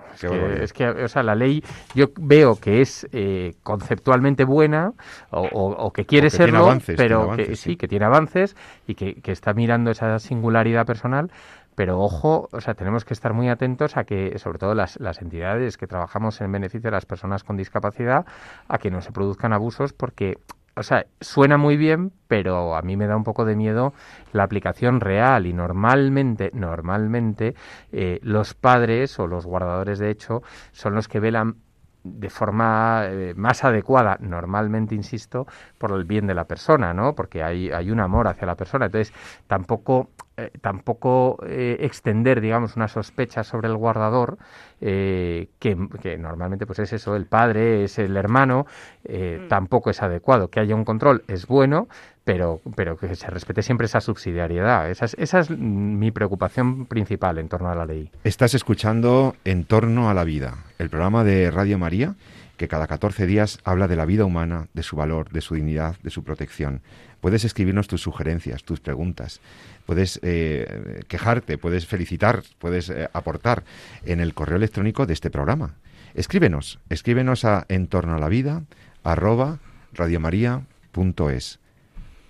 es que, o sea, la ley yo veo que es eh, conceptualmente buena o, que quiere serlo, pero que sí, que tiene avances y que, que está mirando esa singularidad personal, pero ojo, o sea, tenemos que estar muy atentos a que, sobre todo las, las, entidades que trabajamos en beneficio de las personas con discapacidad, a que no se produzcan abusos porque o sea, suena muy bien, pero a mí me da un poco de miedo la aplicación real y normalmente, normalmente eh, los padres o los guardadores de hecho son los que velan de forma eh, más adecuada, normalmente, insisto, por el bien de la persona, ¿no? Porque hay, hay un amor hacia la persona. Entonces, tampoco, eh, tampoco eh, extender, digamos, una sospecha sobre el guardador, que, que, normalmente pues es eso, el padre, es el hermano, mm. tampoco es adecuado. Que haya un control es bueno, pero, pero que se respete siempre esa subsidiariedad. Esa es, esa es mi preocupación principal en torno a la ley. Estás escuchando En torno a la vida, el programa de Radio María que cada 14 días habla de la vida humana, de su valor, de su dignidad, de su protección. Puedes escribirnos tus sugerencias, tus preguntas, puedes eh, quejarte, puedes felicitar, puedes eh, aportar en el correo electrónico de este programa. Escríbenos, escríbenos a entorno a la vida arroba radiomaria.es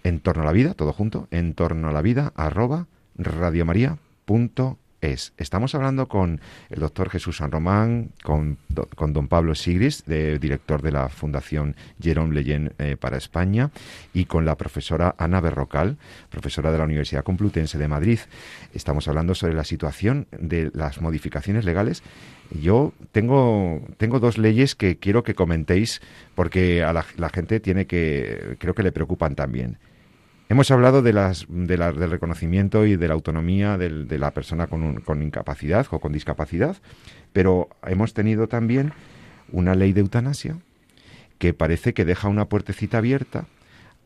en torno a la vida, todo junto, en torno a la vida, arroba radiomaria.es. Estamos hablando con el doctor Jesús San Román, con, con don Pablo Sigris, de, director de la Fundación Jerome Leyen eh, para España, y con la profesora Ana Berrocal, profesora de la Universidad Complutense de Madrid. Estamos hablando sobre la situación de las modificaciones legales yo tengo, tengo dos leyes que quiero que comentéis porque a la, la, gente tiene que, creo que le preocupan también. Hemos hablado de las, del reconocimiento y de la autonomía de la persona con, con incapacidad o con discapacidad, pero hemos tenido también una ley de eutanasia que parece que deja una puertecita abierta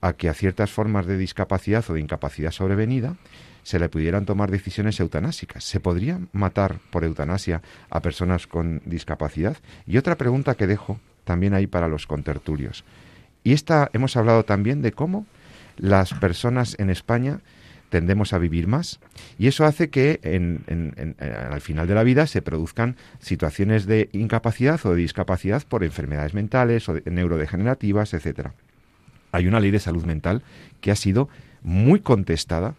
a que a ciertas formas de discapacidad o de incapacidad sobrevenida se le pudieran tomar decisiones eutanásicas. ¿Se podría matar por eutanasia a personas con discapacidad? Y otra pregunta que dejo también ahí para los contertulios. Y esta hemos hablado también de cómo las personas en España tendemos a vivir más y eso hace que en, al final de la vida se produzcan situaciones de incapacidad o de discapacidad por enfermedades mentales o neurodegenerativas, etcétera. Hay una ley de salud mental que ha sido muy contestada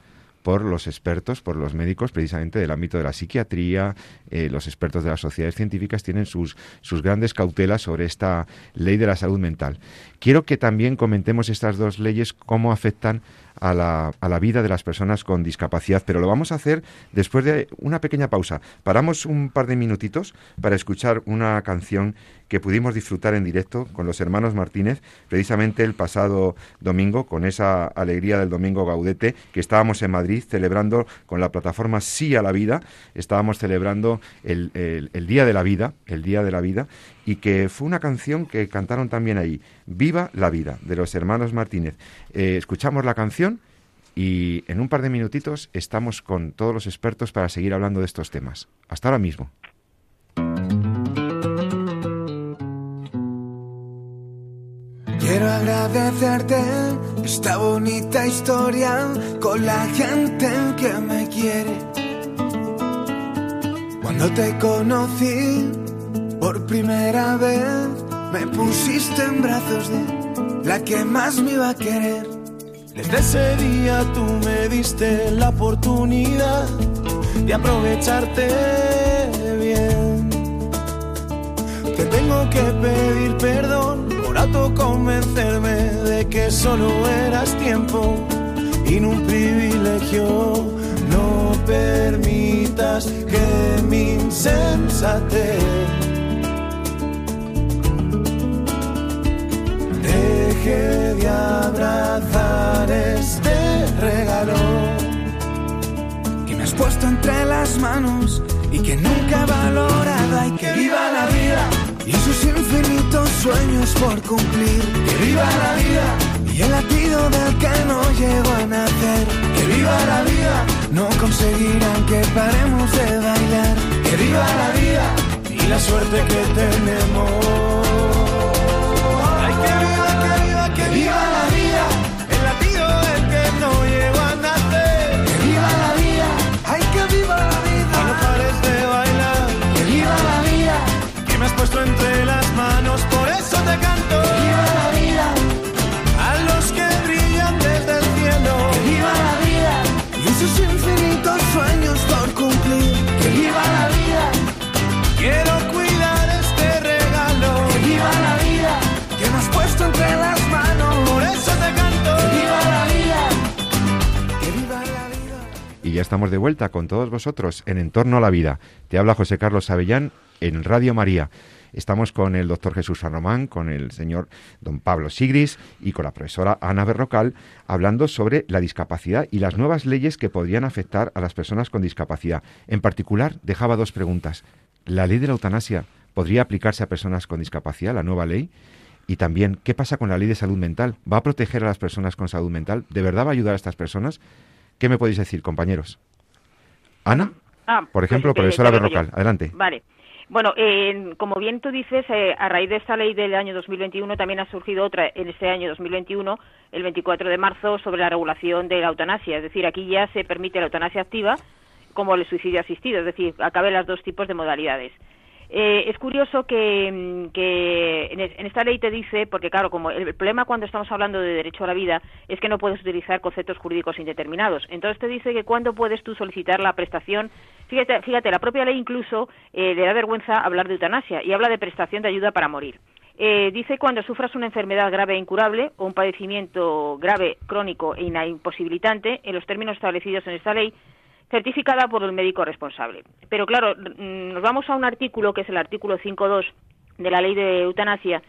por los expertos, por los médicos precisamente del ámbito de la psiquiatría, eh, los expertos de las sociedades científicas tienen sus, sus grandes cautelas sobre esta ley de la salud mental. Quiero que también comentemos estas dos leyes, cómo afectan a la, a la, vida de las personas con discapacidad, pero lo vamos a hacer después de una pequeña pausa. Paramos un par de minutitos para escuchar una canción que pudimos disfrutar en directo con los hermanos Martínez, precisamente el pasado domingo, con esa alegría del domingo Gaudete, que estábamos en Madrid celebrando con la plataforma Sí a la Vida, estábamos celebrando el, el Día de la Vida, el Día de la Vida, y que fue una canción que cantaron también ahí, Viva la Vida, de los hermanos Martínez. Eh, escuchamos la canción y en un par de minutitos estamos con todos los expertos para seguir hablando de estos temas. Hasta ahora mismo. Quiero agradecerte esta bonita historia con la gente que me quiere. Cuando te conocí por primera vez me pusiste en brazos de la que más me iba a querer. Desde ese día tú me diste la oportunidad de aprovecharte bien. Que tengo que pedir perdón por autoconvencerme de que solo eras tiempo y no un privilegio. No permitas que mi insensatez de abrazar este regalo. las manos y que nunca he valorado. Ay, que viva la vida y sus infinitos sueños por cumplir. Que viva la vida y el latido del que no llegó a nacer. Que viva la vida, no conseguirán que paremos de bailar. Que viva la vida y la suerte que tenemos. Ya estamos de vuelta con todos vosotros en Entorno a la Vida. Te habla José Carlos Avellán en Radio María. Estamos con el doctor Jesús San Román, con el señor don Pablo Sigris y con la profesora Ana Berrocal, hablando sobre la discapacidad y las nuevas leyes que podrían afectar a las personas con discapacidad. En particular, dejaba dos preguntas. ¿La ley de la eutanasia podría aplicarse a personas con discapacidad, la nueva ley? Y también, ¿qué pasa con la ley de salud mental? ¿Va a proteger a las personas con salud mental? ¿De verdad va a ayudar a estas personas? ¿Qué me podéis decir, compañeros? Ana, Ah, por ejemplo, pues, profesora yo. Berrocal, adelante. Vale. Bueno, eh, como bien tú dices, eh, a raíz de esta ley del año 2021 también ha surgido otra en este año 2021, el 24 de marzo, sobre la regulación de la eutanasia. Es decir, aquí ya se permite la eutanasia activa como el suicidio asistido, es decir, acabe las dos tipos de modalidades. Eh, es curioso que, mm, en, es- en esta ley te dice, porque claro, como el problema cuando estamos hablando de derecho a la vida es que no puedes utilizar conceptos jurídicos indeterminados. Entonces te dice que cuándo puedes tú solicitar la prestación. Fíjate, fíjate la propia ley incluso eh, le da vergüenza hablar de eutanasia y habla de prestación de ayuda para morir. Eh, dice cuando sufras una enfermedad grave e incurable o un padecimiento grave, crónico e imposibilitante en los términos establecidos en esta ley, certificada por el médico responsable. Pero claro, mm, nos vamos a un artículo que es el artículo 5.2 de la ley de eutanasia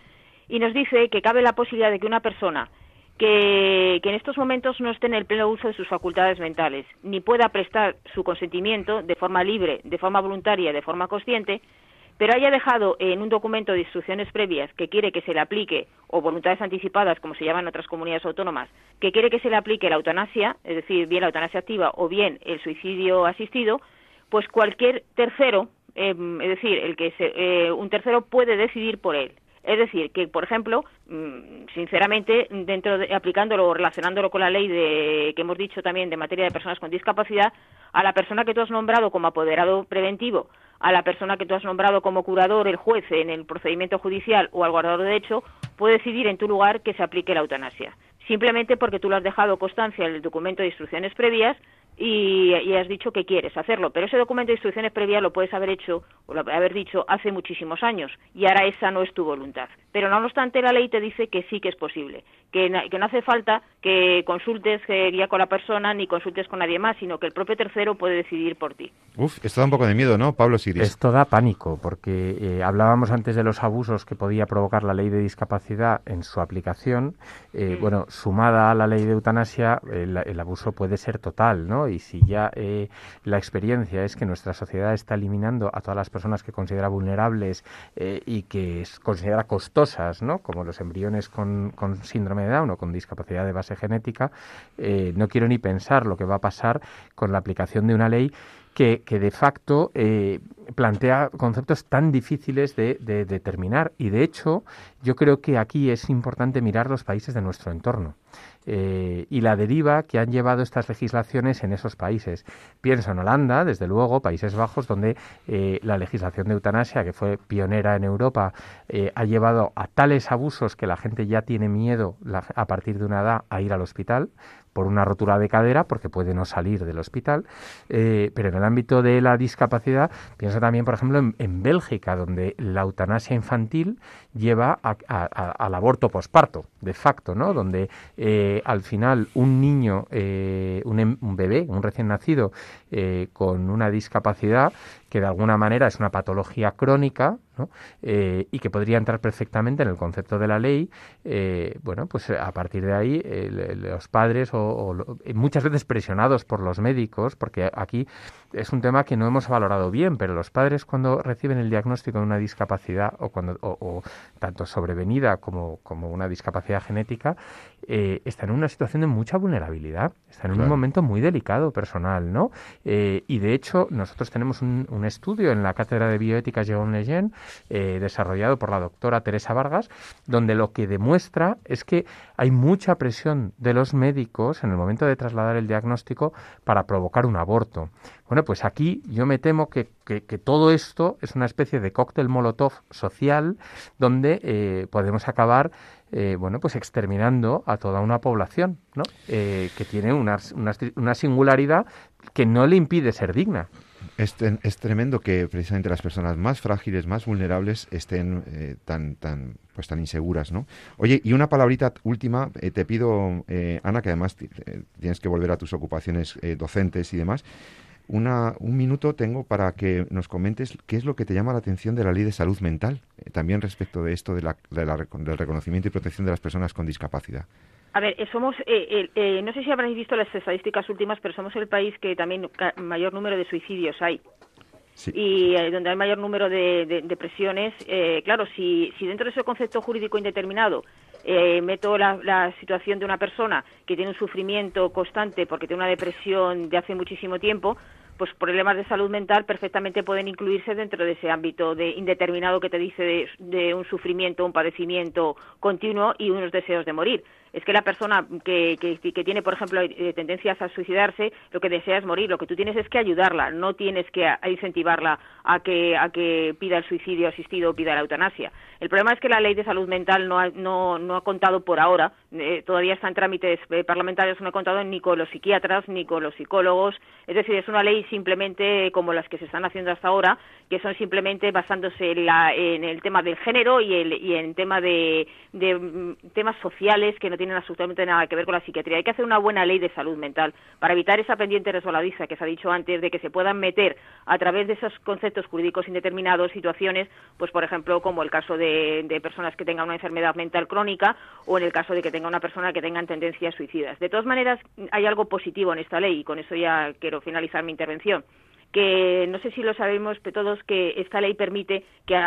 y nos dice que cabe la posibilidad de que una persona que, que en estos momentos no esté en el pleno uso de sus facultades mentales, ni pueda prestar su consentimiento de forma libre, de forma voluntaria, de forma consciente, pero haya dejado en un documento de instrucciones previas que quiere que se le aplique, o voluntades anticipadas, como se llama en otras comunidades autónomas, que quiere que se le aplique la eutanasia, es decir, bien la eutanasia activa o bien el suicidio asistido, pues cualquier tercero, eh, es decir, el que se- eh, un tercero puede decidir por él. Es decir, que, por ejemplo, mm, sinceramente, dentro de, aplicándolo o relacionándolo con la ley de, que hemos dicho también de materia de personas con discapacidad, a la persona que tú has nombrado como apoderado preventivo, a la persona que tú has nombrado como curador, el juez en el procedimiento judicial o al guardador de hecho, puede decidir en tu lugar que se aplique la eutanasia. Simplemente porque tú lo has dejado constancia en el documento de instrucciones previas y, has dicho que quieres hacerlo. Pero ese documento de instrucciones previas lo puedes haber hecho o lo haber dicho hace muchísimos años y ahora esa no es tu voluntad. Pero no obstante la ley te dice que sí que es posible, que, no hace falta que consultes eh, ya con la persona ni consultes con nadie más, sino que el propio tercero puede decidir por ti. Uf, esto da un poco de miedo, ¿no, Pablo Siris? Esto da pánico, porque eh, hablábamos antes de los abusos que podía provocar la ley de discapacidad en su aplicación. Eh, Bueno, sumada a la ley de eutanasia, el, el abuso puede ser total, ¿no? Y si ya eh, la experiencia es que nuestra sociedad está eliminando a todas las personas que considera vulnerables eh, y que es- considera ¿no? Como los embriones con, con síndrome de Down o con discapacidad de base genética, eh, no quiero ni pensar lo que va a pasar con la aplicación de una ley que, que de facto eh, plantea conceptos tan difíciles de, de determinar. Y de hecho, yo creo que aquí es importante mirar los países de nuestro entorno eh, y la deriva que han llevado estas legislaciones en esos países. Pienso en Holanda, desde luego, Países Bajos, donde eh, la legislación de eutanasia, que fue pionera en Europa, eh, ha llevado a tales abusos que la gente ya tiene miedo a partir de una edad a ir al hospital por una rotura de cadera, porque puede no salir del hospital. Eh, pero en el ámbito de la discapacidad, pienso también, por ejemplo, en, en Bélgica, donde la eutanasia infantil lleva a- al aborto posparto, de facto, ¿no? Donde eh, al final un niño, eh, un, em- un bebé, un recién nacido, eh, con una discapacidad que de alguna manera es una patología crónica, ¿no? Eh, y que podría entrar perfectamente en el concepto de la ley, eh, bueno, pues a partir de ahí los padres o, muchas veces presionados por los médicos, porque aquí es un tema que no hemos valorado bien, pero los padres cuando reciben el diagnóstico de una discapacidad o cuando o, tanto sobrevenida como, como una discapacidad genética, eh, están en una situación de mucha vulnerabilidad, están en un momento muy delicado personal, ¿no? Eh, y de hecho, nosotros tenemos un, estudio en la Cátedra de Bioética Jean Lejeune, eh, desarrollado por la doctora Teresa Vargas, donde lo que demuestra es que hay mucha presión de los médicos en el momento de trasladar el diagnóstico para provocar un aborto. Bueno, pues aquí yo me temo que, que, todo esto es una especie de cóctel molotov social donde eh, podemos acabar eh, bueno, pues exterminando a toda una población, ¿no? Que tiene una, una, singularidad que no le impide ser digna. Es, es, tremendo que precisamente las personas más frágiles, más vulnerables, estén eh, tan, tan, pues tan inseguras, ¿no? Oye, y una palabrita última, te pido, Ana, que además tienes que volver a tus ocupaciones docentes y demás una, un minuto tengo para que nos comentes qué es lo que te llama la atención de la ley de salud mental, eh, también respecto de esto de la, del reconocimiento y protección de las personas con discapacidad. A ver, eh, somos, eh, no sé si habréis visto las estadísticas últimas, pero somos el país que también mayor número de suicidios hay. Y donde hay mayor número de, depresiones, claro, si, si dentro de ese concepto jurídico indeterminado meto la, la, situación de una persona que tiene un sufrimiento constante porque tiene una depresión de hace muchísimo tiempo, pues problemas de salud mental perfectamente pueden incluirse dentro de ese ámbito de indeterminado que te dice de, un sufrimiento, un padecimiento continuo y unos deseos de morir. Es que la persona que, tiene, por ejemplo, eh, tendencias a suicidarse, lo que desea es morir. Lo que tú tienes es que ayudarla, no tienes que incentivarla a que, a que pida el suicidio asistido o pida la eutanasia. El problema es que la ley de salud mental no ha, no, no ha contado por ahora, eh, todavía está en trámites eh, parlamentarios, no ha contado ni con los psiquiatras ni con los psicólogos. Es decir, es una ley simplemente como las que se están haciendo hasta ahora, que son simplemente basándose en, la, en el tema del género y, el, y en tema de, de mm, temas sociales que no tienen absolutamente nada que ver con la psiquiatría. Hay que hacer una buena ley de salud mental para evitar esa pendiente resbaladiza que se ha dicho antes de que se puedan meter a través de esos conceptos jurídicos indeterminados situaciones, pues por ejemplo como el caso de, de personas que tengan una enfermedad mental crónica o en el caso de que tenga una persona que tenga tendencias suicidas. De todas maneras, hay algo positivo en esta ley y con eso ya quiero finalizar mi intervención que no sé si lo sabemos todos que esta ley permite que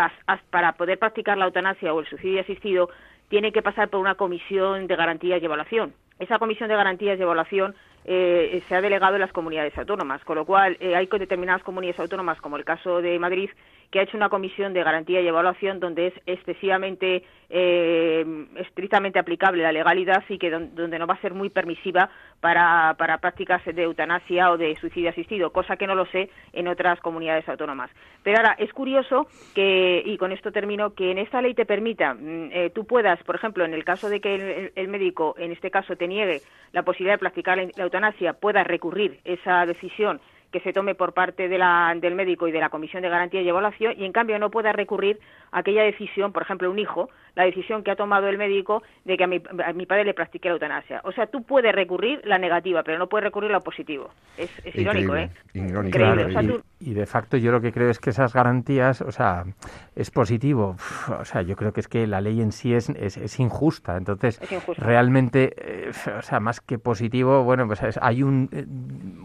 para poder practicar la eutanasia o el suicidio asistido tiene que pasar por una comisión de garantías y evaluación. Esa comisión de garantías y evaluación eh, se ha delegado en las comunidades autónomas, con lo cual eh, hay determinadas comunidades autónomas, como el caso de Madrid, que ha hecho una comisión de garantía y evaluación donde es excesivamente eh, estrictamente aplicable la legalidad y que donde no va a ser muy permisiva para, prácticas de eutanasia o de suicidio asistido, cosa que no lo sé en otras comunidades autónomas. Pero ahora es curioso que, y con esto termino, que en esta ley te permita, mm, eh, tú puedas, por ejemplo, en el caso de que el, médico, en este caso, te niegue la posibilidad de practicar la eutanasia, puedas recurrir esa decisión que se tome por parte de la, del médico y de la Comisión de Garantía y Evaluación y en cambio no pueda recurrir a aquella decisión, por ejemplo, un hijo, la decisión que ha tomado el médico de que a mi, padre le practique la eutanasia. O sea, tú puedes recurrir la negativa, pero no puedes recurrir lo positivo. Es, irónico, ¿eh? Increíble. y, de facto yo lo que creo es que esas garantías, o sea, es positivo. O sea, yo creo que es que la ley en sí es, es, injusta. Entonces, realmente, eh, o sea, más que positivo, bueno, pues hay un, eh,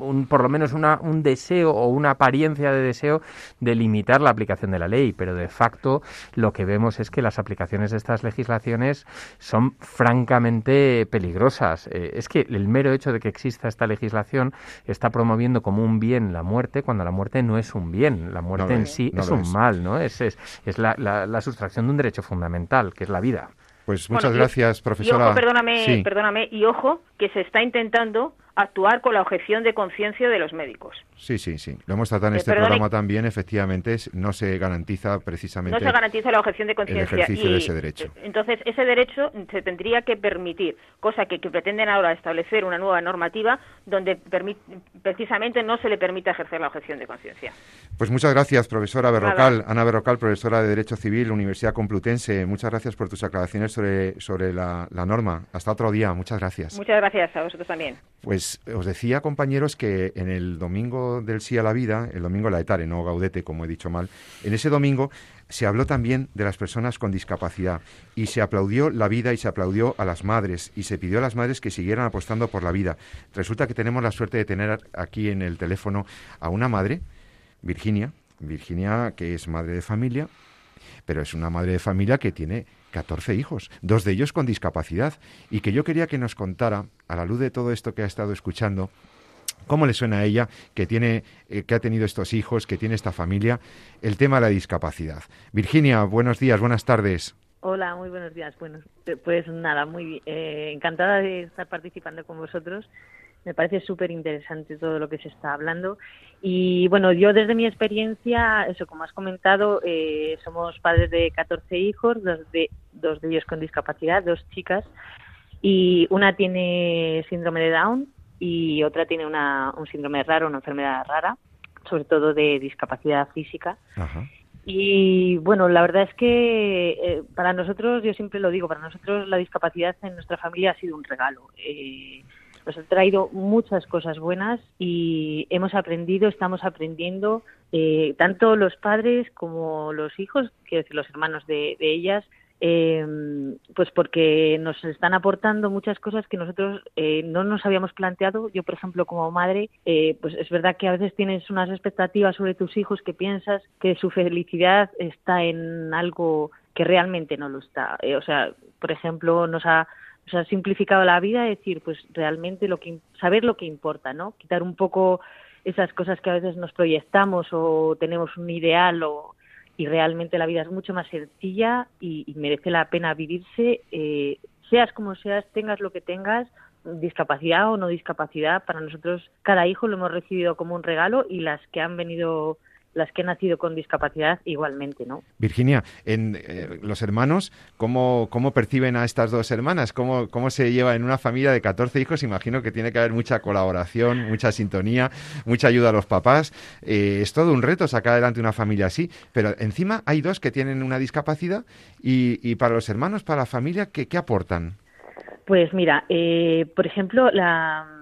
un por lo menos una, un deseo o una apariencia de deseo de limitar la aplicación de la ley, pero de facto lo que vemos es que las aplicaciones de estas legislaciones son francamente peligrosas. Eh, es que el mero hecho de que exista esta legislación está promoviendo como un bien la muerte cuando la muerte no es un bien, la muerte en sí es un mal, ¿no? Es, es, es la, la, sustracción de un derecho fundamental, que es la vida. Pues muchas gracias, profesora. perdóname, perdóname, y ojo, que se está intentando actuar con la objeción de conciencia de los médicos. Sí, sí, sí. Lo hemos tratado en eh, este programa también. Efectivamente, no se garantiza precisamente. No se garantiza la objeción de conciencia. El ejercicio de ese derecho. Entonces, ese derecho se tendría que permitir, cosa que, pretenden ahora establecer una nueva normativa donde precisamente no se le permita ejercer la objeción de conciencia. Pues muchas gracias, profesora Berrocal, Ana Berrocal, profesora de Derecho Civil, Universidad Complutense. Muchas gracias por tus aclaraciones sobre, sobre la, la norma. Hasta otro día. Muchas gracias. Muchas gracias a vosotros también. Pues os decía, compañeros, que en el domingo del Sí a la Vida, el domingo la Etare, no Gaudete, como he dicho mal, en ese domingo se habló también de las personas con discapacidad y se aplaudió la vida y se aplaudió a las madres y se pidió a las madres que siguieran apostando por la vida. Resulta que tenemos la suerte de tener aquí en el teléfono a una madre, Virginia, Virginia que es madre de familia, pero es una madre de familia que tiene 14 hijos, dos de ellos con discapacidad, y que yo quería que nos contara, a la luz de todo esto que ha estado escuchando, ¿Cómo le suena a ella que tiene eh, que ha tenido estos hijos, que tiene esta familia, el tema de la discapacidad? Virginia, buenos días, buenas tardes. Hola, muy buenos días. Bueno, pues nada, muy eh, encantada de estar participando con vosotros. Me parece súper interesante todo lo que se está hablando. Y bueno, yo desde mi experiencia, eso como has comentado, eh, somos padres de 14 hijos, dos de, dos de ellos con discapacidad, dos chicas, y una tiene síndrome de Down y otra tiene una, un síndrome raro, una enfermedad rara, sobre todo de discapacidad física. Y bueno, la verdad es que eh, para nosotros, yo siempre lo digo, para nosotros la discapacidad en nuestra familia ha sido un regalo. Eh, nos ha traído muchas cosas buenas y hemos aprendido, estamos aprendiendo, eh, tanto los padres como los hijos, quiero decir, los hermanos de, ellas, eh, pues porque nos están aportando muchas cosas que nosotros eh, no nos habíamos planteado. Yo, por ejemplo, como madre, eh, pues es verdad que a veces tienes unas expectativas sobre tus hijos que piensas que su felicidad está en algo que realmente no lo está. o sea, por ejemplo, nos ha o sea, simplificado la vida, decir, pues realmente lo que saber lo que importa, ¿no? Quitar un poco esas cosas que a veces nos proyectamos o tenemos un ideal o y realmente la vida es mucho más sencilla y, merece la pena vivirse, eh, seas como seas, tengas lo que tengas, discapacidad o no discapacidad, para nosotros cada hijo lo hemos recibido como un regalo y las que han venido las que han nacido con discapacidad igualmente, ¿no? Virginia, en eh, los hermanos, ¿cómo, ¿cómo perciben a estas dos hermanas? ¿Cómo, ¿Cómo se lleva en una familia de 14 hijos? Imagino que tiene que haber mucha colaboración, mucha sintonía, mucha ayuda a los papás. Eh, es todo un reto sacar adelante una familia así, pero encima hay dos que tienen una discapacidad y, y para los hermanos, para la familia, ¿qué, qué aportan? Pues mira, eh, por ejemplo, la,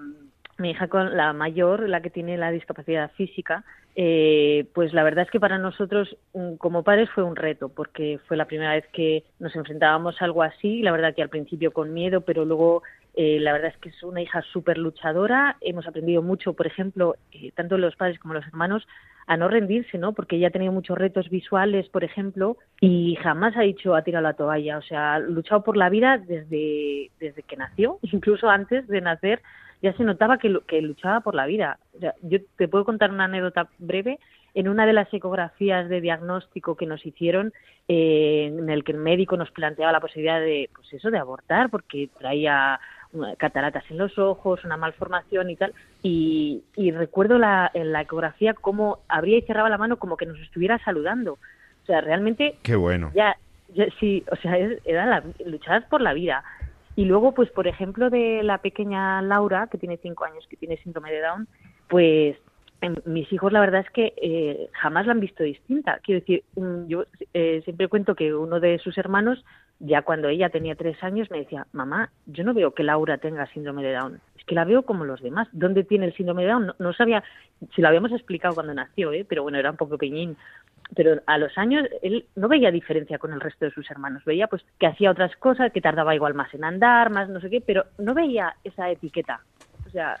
mi hija con la mayor, la que tiene la discapacidad física, eh, pues la verdad es que para nosotros mm, como padres fue un reto, porque fue la primera vez que nos enfrentábamos a algo así, la verdad que al principio con miedo, pero luego eh, la verdad es que es una hija súper luchadora, hemos aprendido mucho, por ejemplo, eh, tanto los padres como los hermanos, a no rendirse, ¿no? Porque ella ha tenido muchos retos visuales, por ejemplo, y jamás ha dicho a tirar la toalla, o sea, ha luchado por la vida desde, desde que nació, incluso antes de nacer, ya se notaba que, que luchaba por la vida. yo te puedo contar una anécdota breve. En una de las ecografías de diagnóstico que nos hicieron, eh, en el que el médico nos planteaba la posibilidad de, pues eso, de abortar, porque traía cataratas en los ojos, una malformación y tal. Y, recuerdo la, en la ecografía cómo abría y cerraba la mano como que nos estuviera saludando. O sea, realmente. Qué bueno. Ya, sí, o sea, era la, luchar por la vida. Y luego, pues, por ejemplo, de la pequeña Laura, que tiene cinco años, que tiene síndrome de Down, pues em, mis hijos la verdad es que eh, jamás la han visto distinta. Quiero decir, yo eh, siempre cuento que uno de sus hermanos, ya cuando ella tenía tres años, me decía, mamá, yo no veo que Laura tenga síndrome de Down, es que la veo como los demás. ¿Dónde tiene el síndrome de Down? No, sabía, si lo habíamos explicado cuando nació, ¿eh? pero bueno, era un poco pequeñín pero a los años él no veía diferencia con el resto de sus hermanos, veía pues que hacía otras cosas, que tardaba igual más en andar, más no sé qué, pero no veía esa etiqueta. O sea,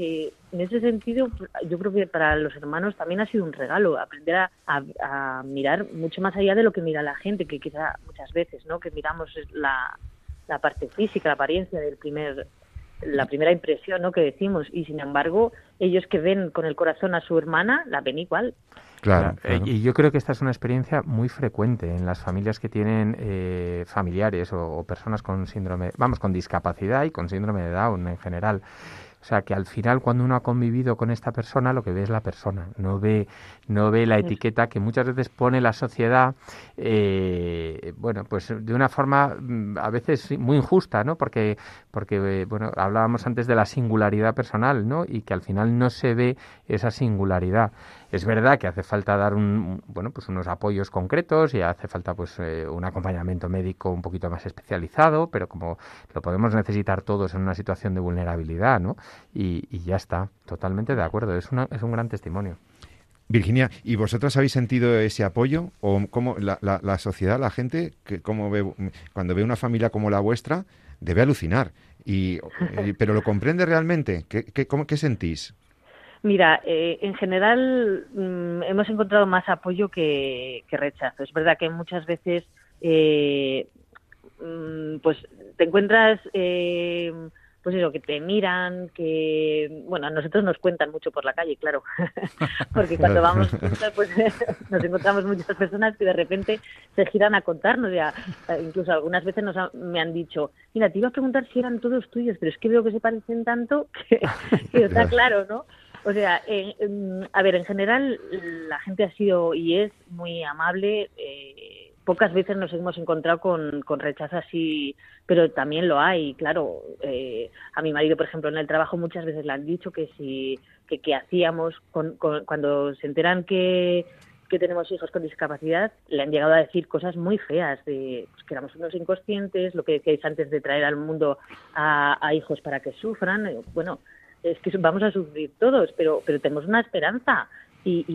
en ese sentido yo creo que para los hermanos también ha sido un regalo aprender a, mirar mucho más allá de lo que mira la gente, que quizá muchas veces, ¿no? Que miramos la, la parte física, la apariencia del primer la primera impresión ¿no? que decimos y sin embargo ellos que ven con el corazón a su hermana la ven igual Claro, eh, Y yo creo que esta es una experiencia muy frecuente en las familias que tienen eh, familiares o, personas con síndrome, vamos, con discapacidad y con síndrome de Down en general. O sea, que al final cuando uno ha convivido con esta persona, lo que ve es la persona, no ve, no ve la etiqueta que muchas veces pone la sociedad, eh, bueno, pues de una forma mm, a veces muy injusta, ¿no? Porque, porque, bueno, hablábamos antes de la singularidad personal, ¿no? Y que al final no se ve esa singularidad. Es verdad que hace falta dar un, bueno, pues unos apoyos concretos y hace falta pues eh, un acompañamiento médico un poquito más especializado, pero como lo podemos necesitar todos en una situación de vulnerabilidad, ¿no? y, ya está, totalmente de acuerdo, es, una, es un gran testimonio. Virginia, ¿y vosotros habéis sentido ese apoyo? ¿O cómo la, la, sociedad, la gente, que ve, cuando ve una familia como la vuestra, debe alucinar? ¿Pero lo comprende realmente? ¿Qué, qué, cómo, qué sentís? Mira, eh, en general mm, hemos encontrado más apoyo que, rechazo. Es verdad que muchas veces eh, mm, pues te encuentras eh, pues eso, que te miran, que, bueno, a nosotros nos cuentan mucho por la calle, claro, porque cuando vamos pues nos encontramos muchas personas que de repente se giran a contarnos, ya, incluso algunas veces nos me han dicho, mira, te iba a preguntar si eran todos tuyos, pero es que veo que se parecen tanto que, está claro, ¿no? O sea, a ver, en general la gente ha sido y es muy amable, eh, pocas veces nos hemos encontrado con, con rechazo así, pero también lo hay, claro. Eh, a mi marido, por ejemplo, en el trabajo muchas veces le han dicho que si que, hacíamos con, cuando se enteran que, que tenemos hijos con discapacidad, le han llegado a decir cosas muy feas, de pues, que éramos unos inconscientes, lo que decíais antes de traer al mundo a, hijos para que sufran. Eh, bueno, es que vamos a sufrir todos, pero, pero tenemos una esperanza. y,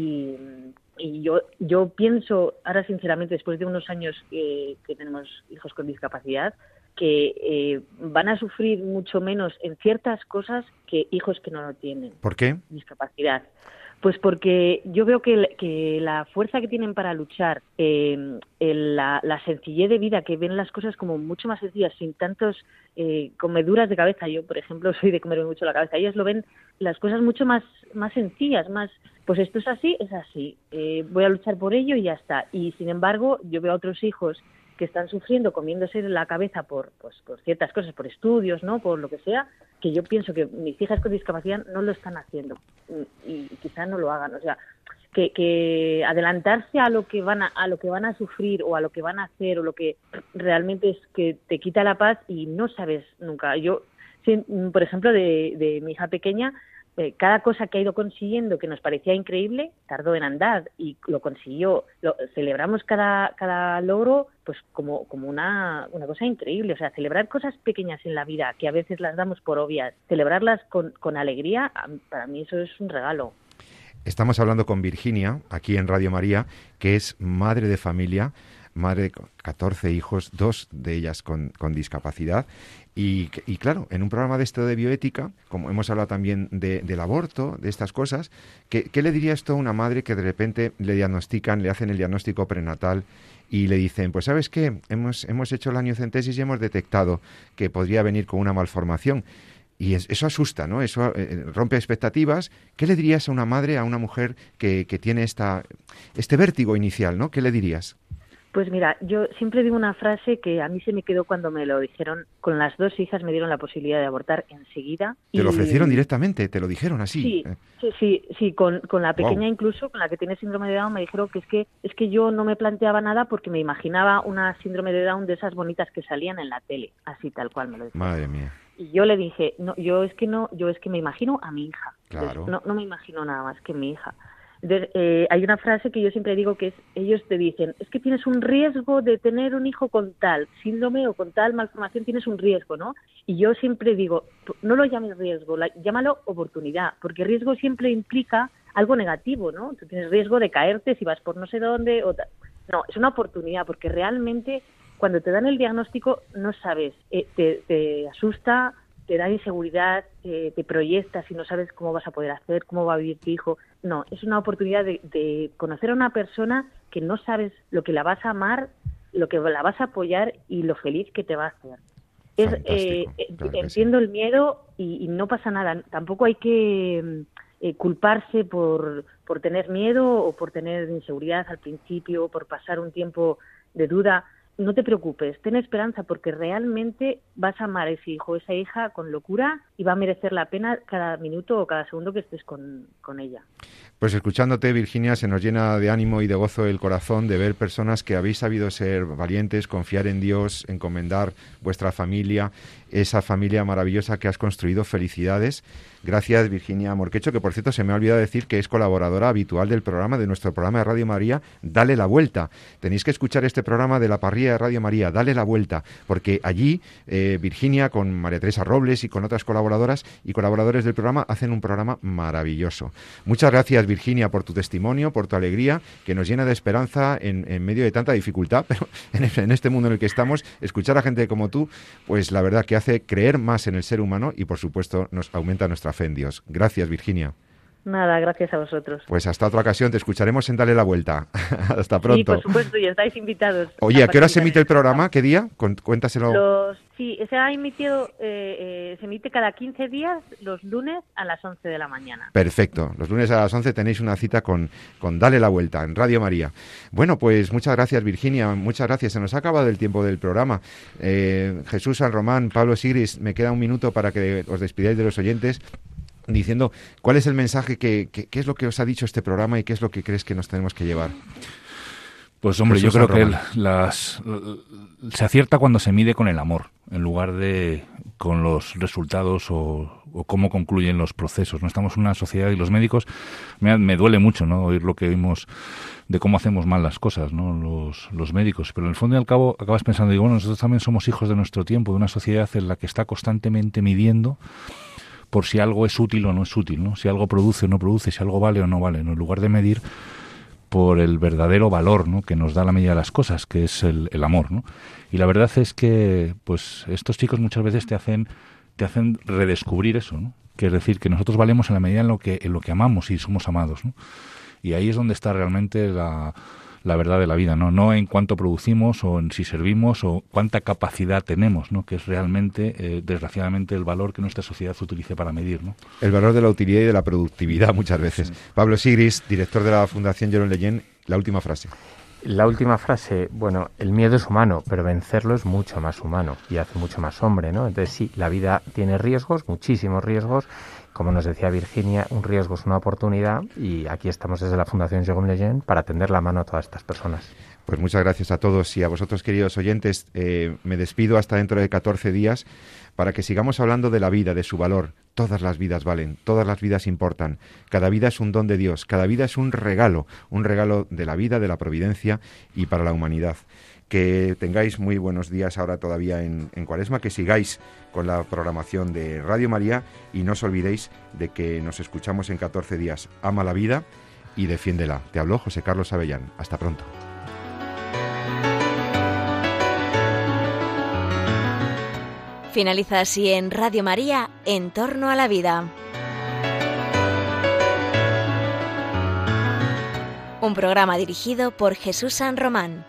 y yo, yo pienso, ahora sinceramente, después de unos años que tenemos hijos con discapacidad, que eh, van a sufrir mucho menos en ciertas cosas que hijos que no lo tienen. ¿Por qué? Discapacidad. Pues porque yo veo que, la fuerza que tienen para luchar, eh, la, la, sencillez de vida, que ven las cosas como mucho más sencillas, sin tantos eh, comeduras de cabeza. Yo, por ejemplo, soy de comerme mucho la cabeza. Ellos lo ven las cosas mucho más, más sencillas, más, pues esto es así, es así. Eh, voy a luchar por ello y ya está. Y sin embargo, yo veo a otros hijos que están sufriendo, comiéndose la cabeza por, pues, por ciertas cosas, por estudios, ¿no? Por lo que sea, que yo pienso que mis hijas con discapacidad no lo están haciendo y, quizás no lo hagan. O sea, que, que, adelantarse a lo que van a, a lo que van a sufrir o a lo que van a hacer o lo que realmente es que te quita la paz y no sabes nunca. Yo, por ejemplo, de, de mi hija pequeña, eh, cada cosa que ha ido consiguiendo que nos parecía increíble tardó en andar y lo consiguió. Lo, celebramos cada, cada logro pues como, como una, una cosa increíble. O sea, celebrar cosas pequeñas en la vida que a veces las damos por obvias, celebrarlas con, con alegría, para mí eso es un regalo. Estamos hablando con Virginia, aquí en Radio María, que es madre de familia, madre de 14 hijos, dos de ellas con, con discapacidad, y, claro, en un programa de esto de bioética, como hemos hablado también del aborto, de estas cosas, ¿qué, le diría esto a una madre que de repente le diagnostican, le hacen el diagnóstico prenatal y le dicen, pues sabes qué, hemos, hemos hecho la amniocentesis y hemos detectado que podría venir con una malformación? Y eso asusta, ¿no? Eso eh, rompe expectativas. ¿Qué le dirías a una madre, a una mujer que, que tiene esta, este vértigo inicial, ¿no? ¿Qué le dirías? Pues mira, yo siempre digo una frase que a mí se me quedó cuando me lo dijeron. Con las dos hijas me dieron la posibilidad de abortar enseguida. ¿Te lo ofrecieron directamente? ¿Te lo dijeron así? Sí, eh. sí, sí, sí, con, con la pequeña incluso, con la que tiene síndrome de Down, me dijeron que es que es que yo no me planteaba nada porque me imaginaba una síndrome de Down de esas bonitas que salían en la tele, así tal cual me lo dijeron. Madre mía. Y yo le dije, no, yo es que no, yo es que me imagino a mi hija. Claro. no, no me imagino nada más que mi hija. Eh, hay una frase que yo siempre digo que es, ellos te dicen, es que tienes un riesgo de tener un hijo con tal síndrome o con tal malformación, tienes un riesgo, ¿no? Y yo siempre digo, no lo llames riesgo, llámalo oportunidad, porque riesgo siempre implica algo negativo, ¿no? Tú tienes riesgo de caerte si vas por no sé dónde o No, es una oportunidad, porque realmente cuando te dan el diagnóstico no sabes, eh, te, te asusta, te da inseguridad, te proyectas y no sabes cómo vas a poder hacer, cómo va a vivir tu hijo. No, es una oportunidad de, conocer a una persona que no sabes lo que la vas a amar, lo que la vas a apoyar y lo feliz que te va a hacer. Es, eh, entiendo el miedo y, no pasa nada. Tampoco hay que eh, culparse por, por tener miedo o por tener inseguridad al principio, por pasar un tiempo de duda no te preocupes, ten esperanza porque realmente vas a amar ese hijo, esa hija con locura y va a merecer la pena cada minuto o cada segundo que estés con, ella. Pues escuchándote, Virginia, se nos llena de ánimo y de gozo el corazón de ver personas que habéis sabido ser valientes, confiar en Dios, encomendar vuestra familia esa familia maravillosa que has construido. Felicidades. Gracias, Virginia Morquecho, que por cierto se me ha olvidado decir que es colaboradora habitual del programa, de nuestro programa de Radio María, Dale la Vuelta. Tenéis que escuchar este programa de la parrilla de Radio María, Dale la Vuelta, porque allí eh, Virginia, con María Teresa Robles y con otras colaboradoras y colaboradores del programa, hacen un programa maravilloso. Muchas gracias, Virginia, por tu testimonio, por tu alegría, que nos llena de esperanza en, medio de tanta dificultad, pero en, este mundo en el que estamos, escuchar a gente como tú, pues la verdad que hace creer más en el ser humano y, por supuesto, nos aumenta nuestra fe en Dios. Gracias, Virginia. Nada, gracias a vosotros. Pues hasta otra ocasión, te escucharemos en Dale la Vuelta. hasta pronto. Sí, por supuesto, y estáis invitados. Oye, ¿a qué hora se emite el programa? ¿Qué día? Cuéntaselo. Sí, se ha emitido, eh, eh, se emite cada 15 días los lunes a las 11 de la mañana. Perfecto, los lunes a las 11 tenéis una cita con, con Dale la Vuelta en Radio María. Bueno, pues muchas gracias Virginia, muchas gracias. Se nos ha acabado el tiempo del programa. Eh, Jesús San Román, Pablo Sigris, me queda un minuto para que os despidáis de los oyentes diciendo cuál es el mensaje, que, qué es lo que os ha dicho este programa y qué es lo que crees que nos tenemos que llevar. Pues hombre, yo creo que las, se acierta cuando se mide con el amor, en lugar de con los resultados o, cómo concluyen los procesos. No estamos en una sociedad y los médicos me, me, duele mucho, ¿no? Oír lo que vimos de cómo hacemos mal las cosas, ¿no? Los, los médicos. Pero en el fondo y al cabo acabas pensando, digo, bueno, nosotros también somos hijos de nuestro tiempo, de una sociedad en la que está constantemente midiendo por si algo es útil o no es útil, ¿no? Si algo produce o no produce, si algo vale o no vale, ¿no? En lugar de medir por el verdadero valor ¿no? que nos da la medida de las cosas, que es el, el, amor. ¿no? Y la verdad es que pues estos chicos muchas veces te hacen, te hacen redescubrir eso, ¿no? que es decir, que nosotros valemos en la medida en lo que, en lo que amamos y somos amados. ¿no? Y ahí es donde está realmente la, la verdad de la vida, ¿no? No en cuánto producimos o en si servimos o cuánta capacidad tenemos, ¿no? Que es realmente, eh, desgraciadamente, el valor que nuestra sociedad utilice para medir, ¿no? El valor de la utilidad y de la productividad muchas veces. Pablo Sigris, director de la Fundación Jerome Leyen, la última frase. La última frase, bueno, el miedo es humano, pero vencerlo es mucho más humano y hace mucho más hombre, ¿no? Entonces sí, la vida tiene riesgos, muchísimos riesgos, como nos decía Virginia, un riesgo es una oportunidad y aquí estamos desde la Fundación Jérôme Lejeune para tender la mano a todas estas personas. Pues muchas gracias a todos y a vosotros, queridos oyentes. Eh, me despido hasta dentro de 14 días para que sigamos hablando de la vida, de su valor. Todas las vidas valen, todas las vidas importan. Cada vida es un don de Dios, cada vida es un regalo, un regalo de la vida, de la providencia y para la humanidad. Que tengáis muy buenos días ahora todavía en, en Cuaresma, que sigáis con la programación de Radio María y no os olvidéis de que nos escuchamos en 14 días. Ama la vida y defiéndela. Te habló José Carlos Avellán. Hasta pronto. Finaliza así en Radio María, En torno a la vida. Un programa dirigido por Jesús San Román.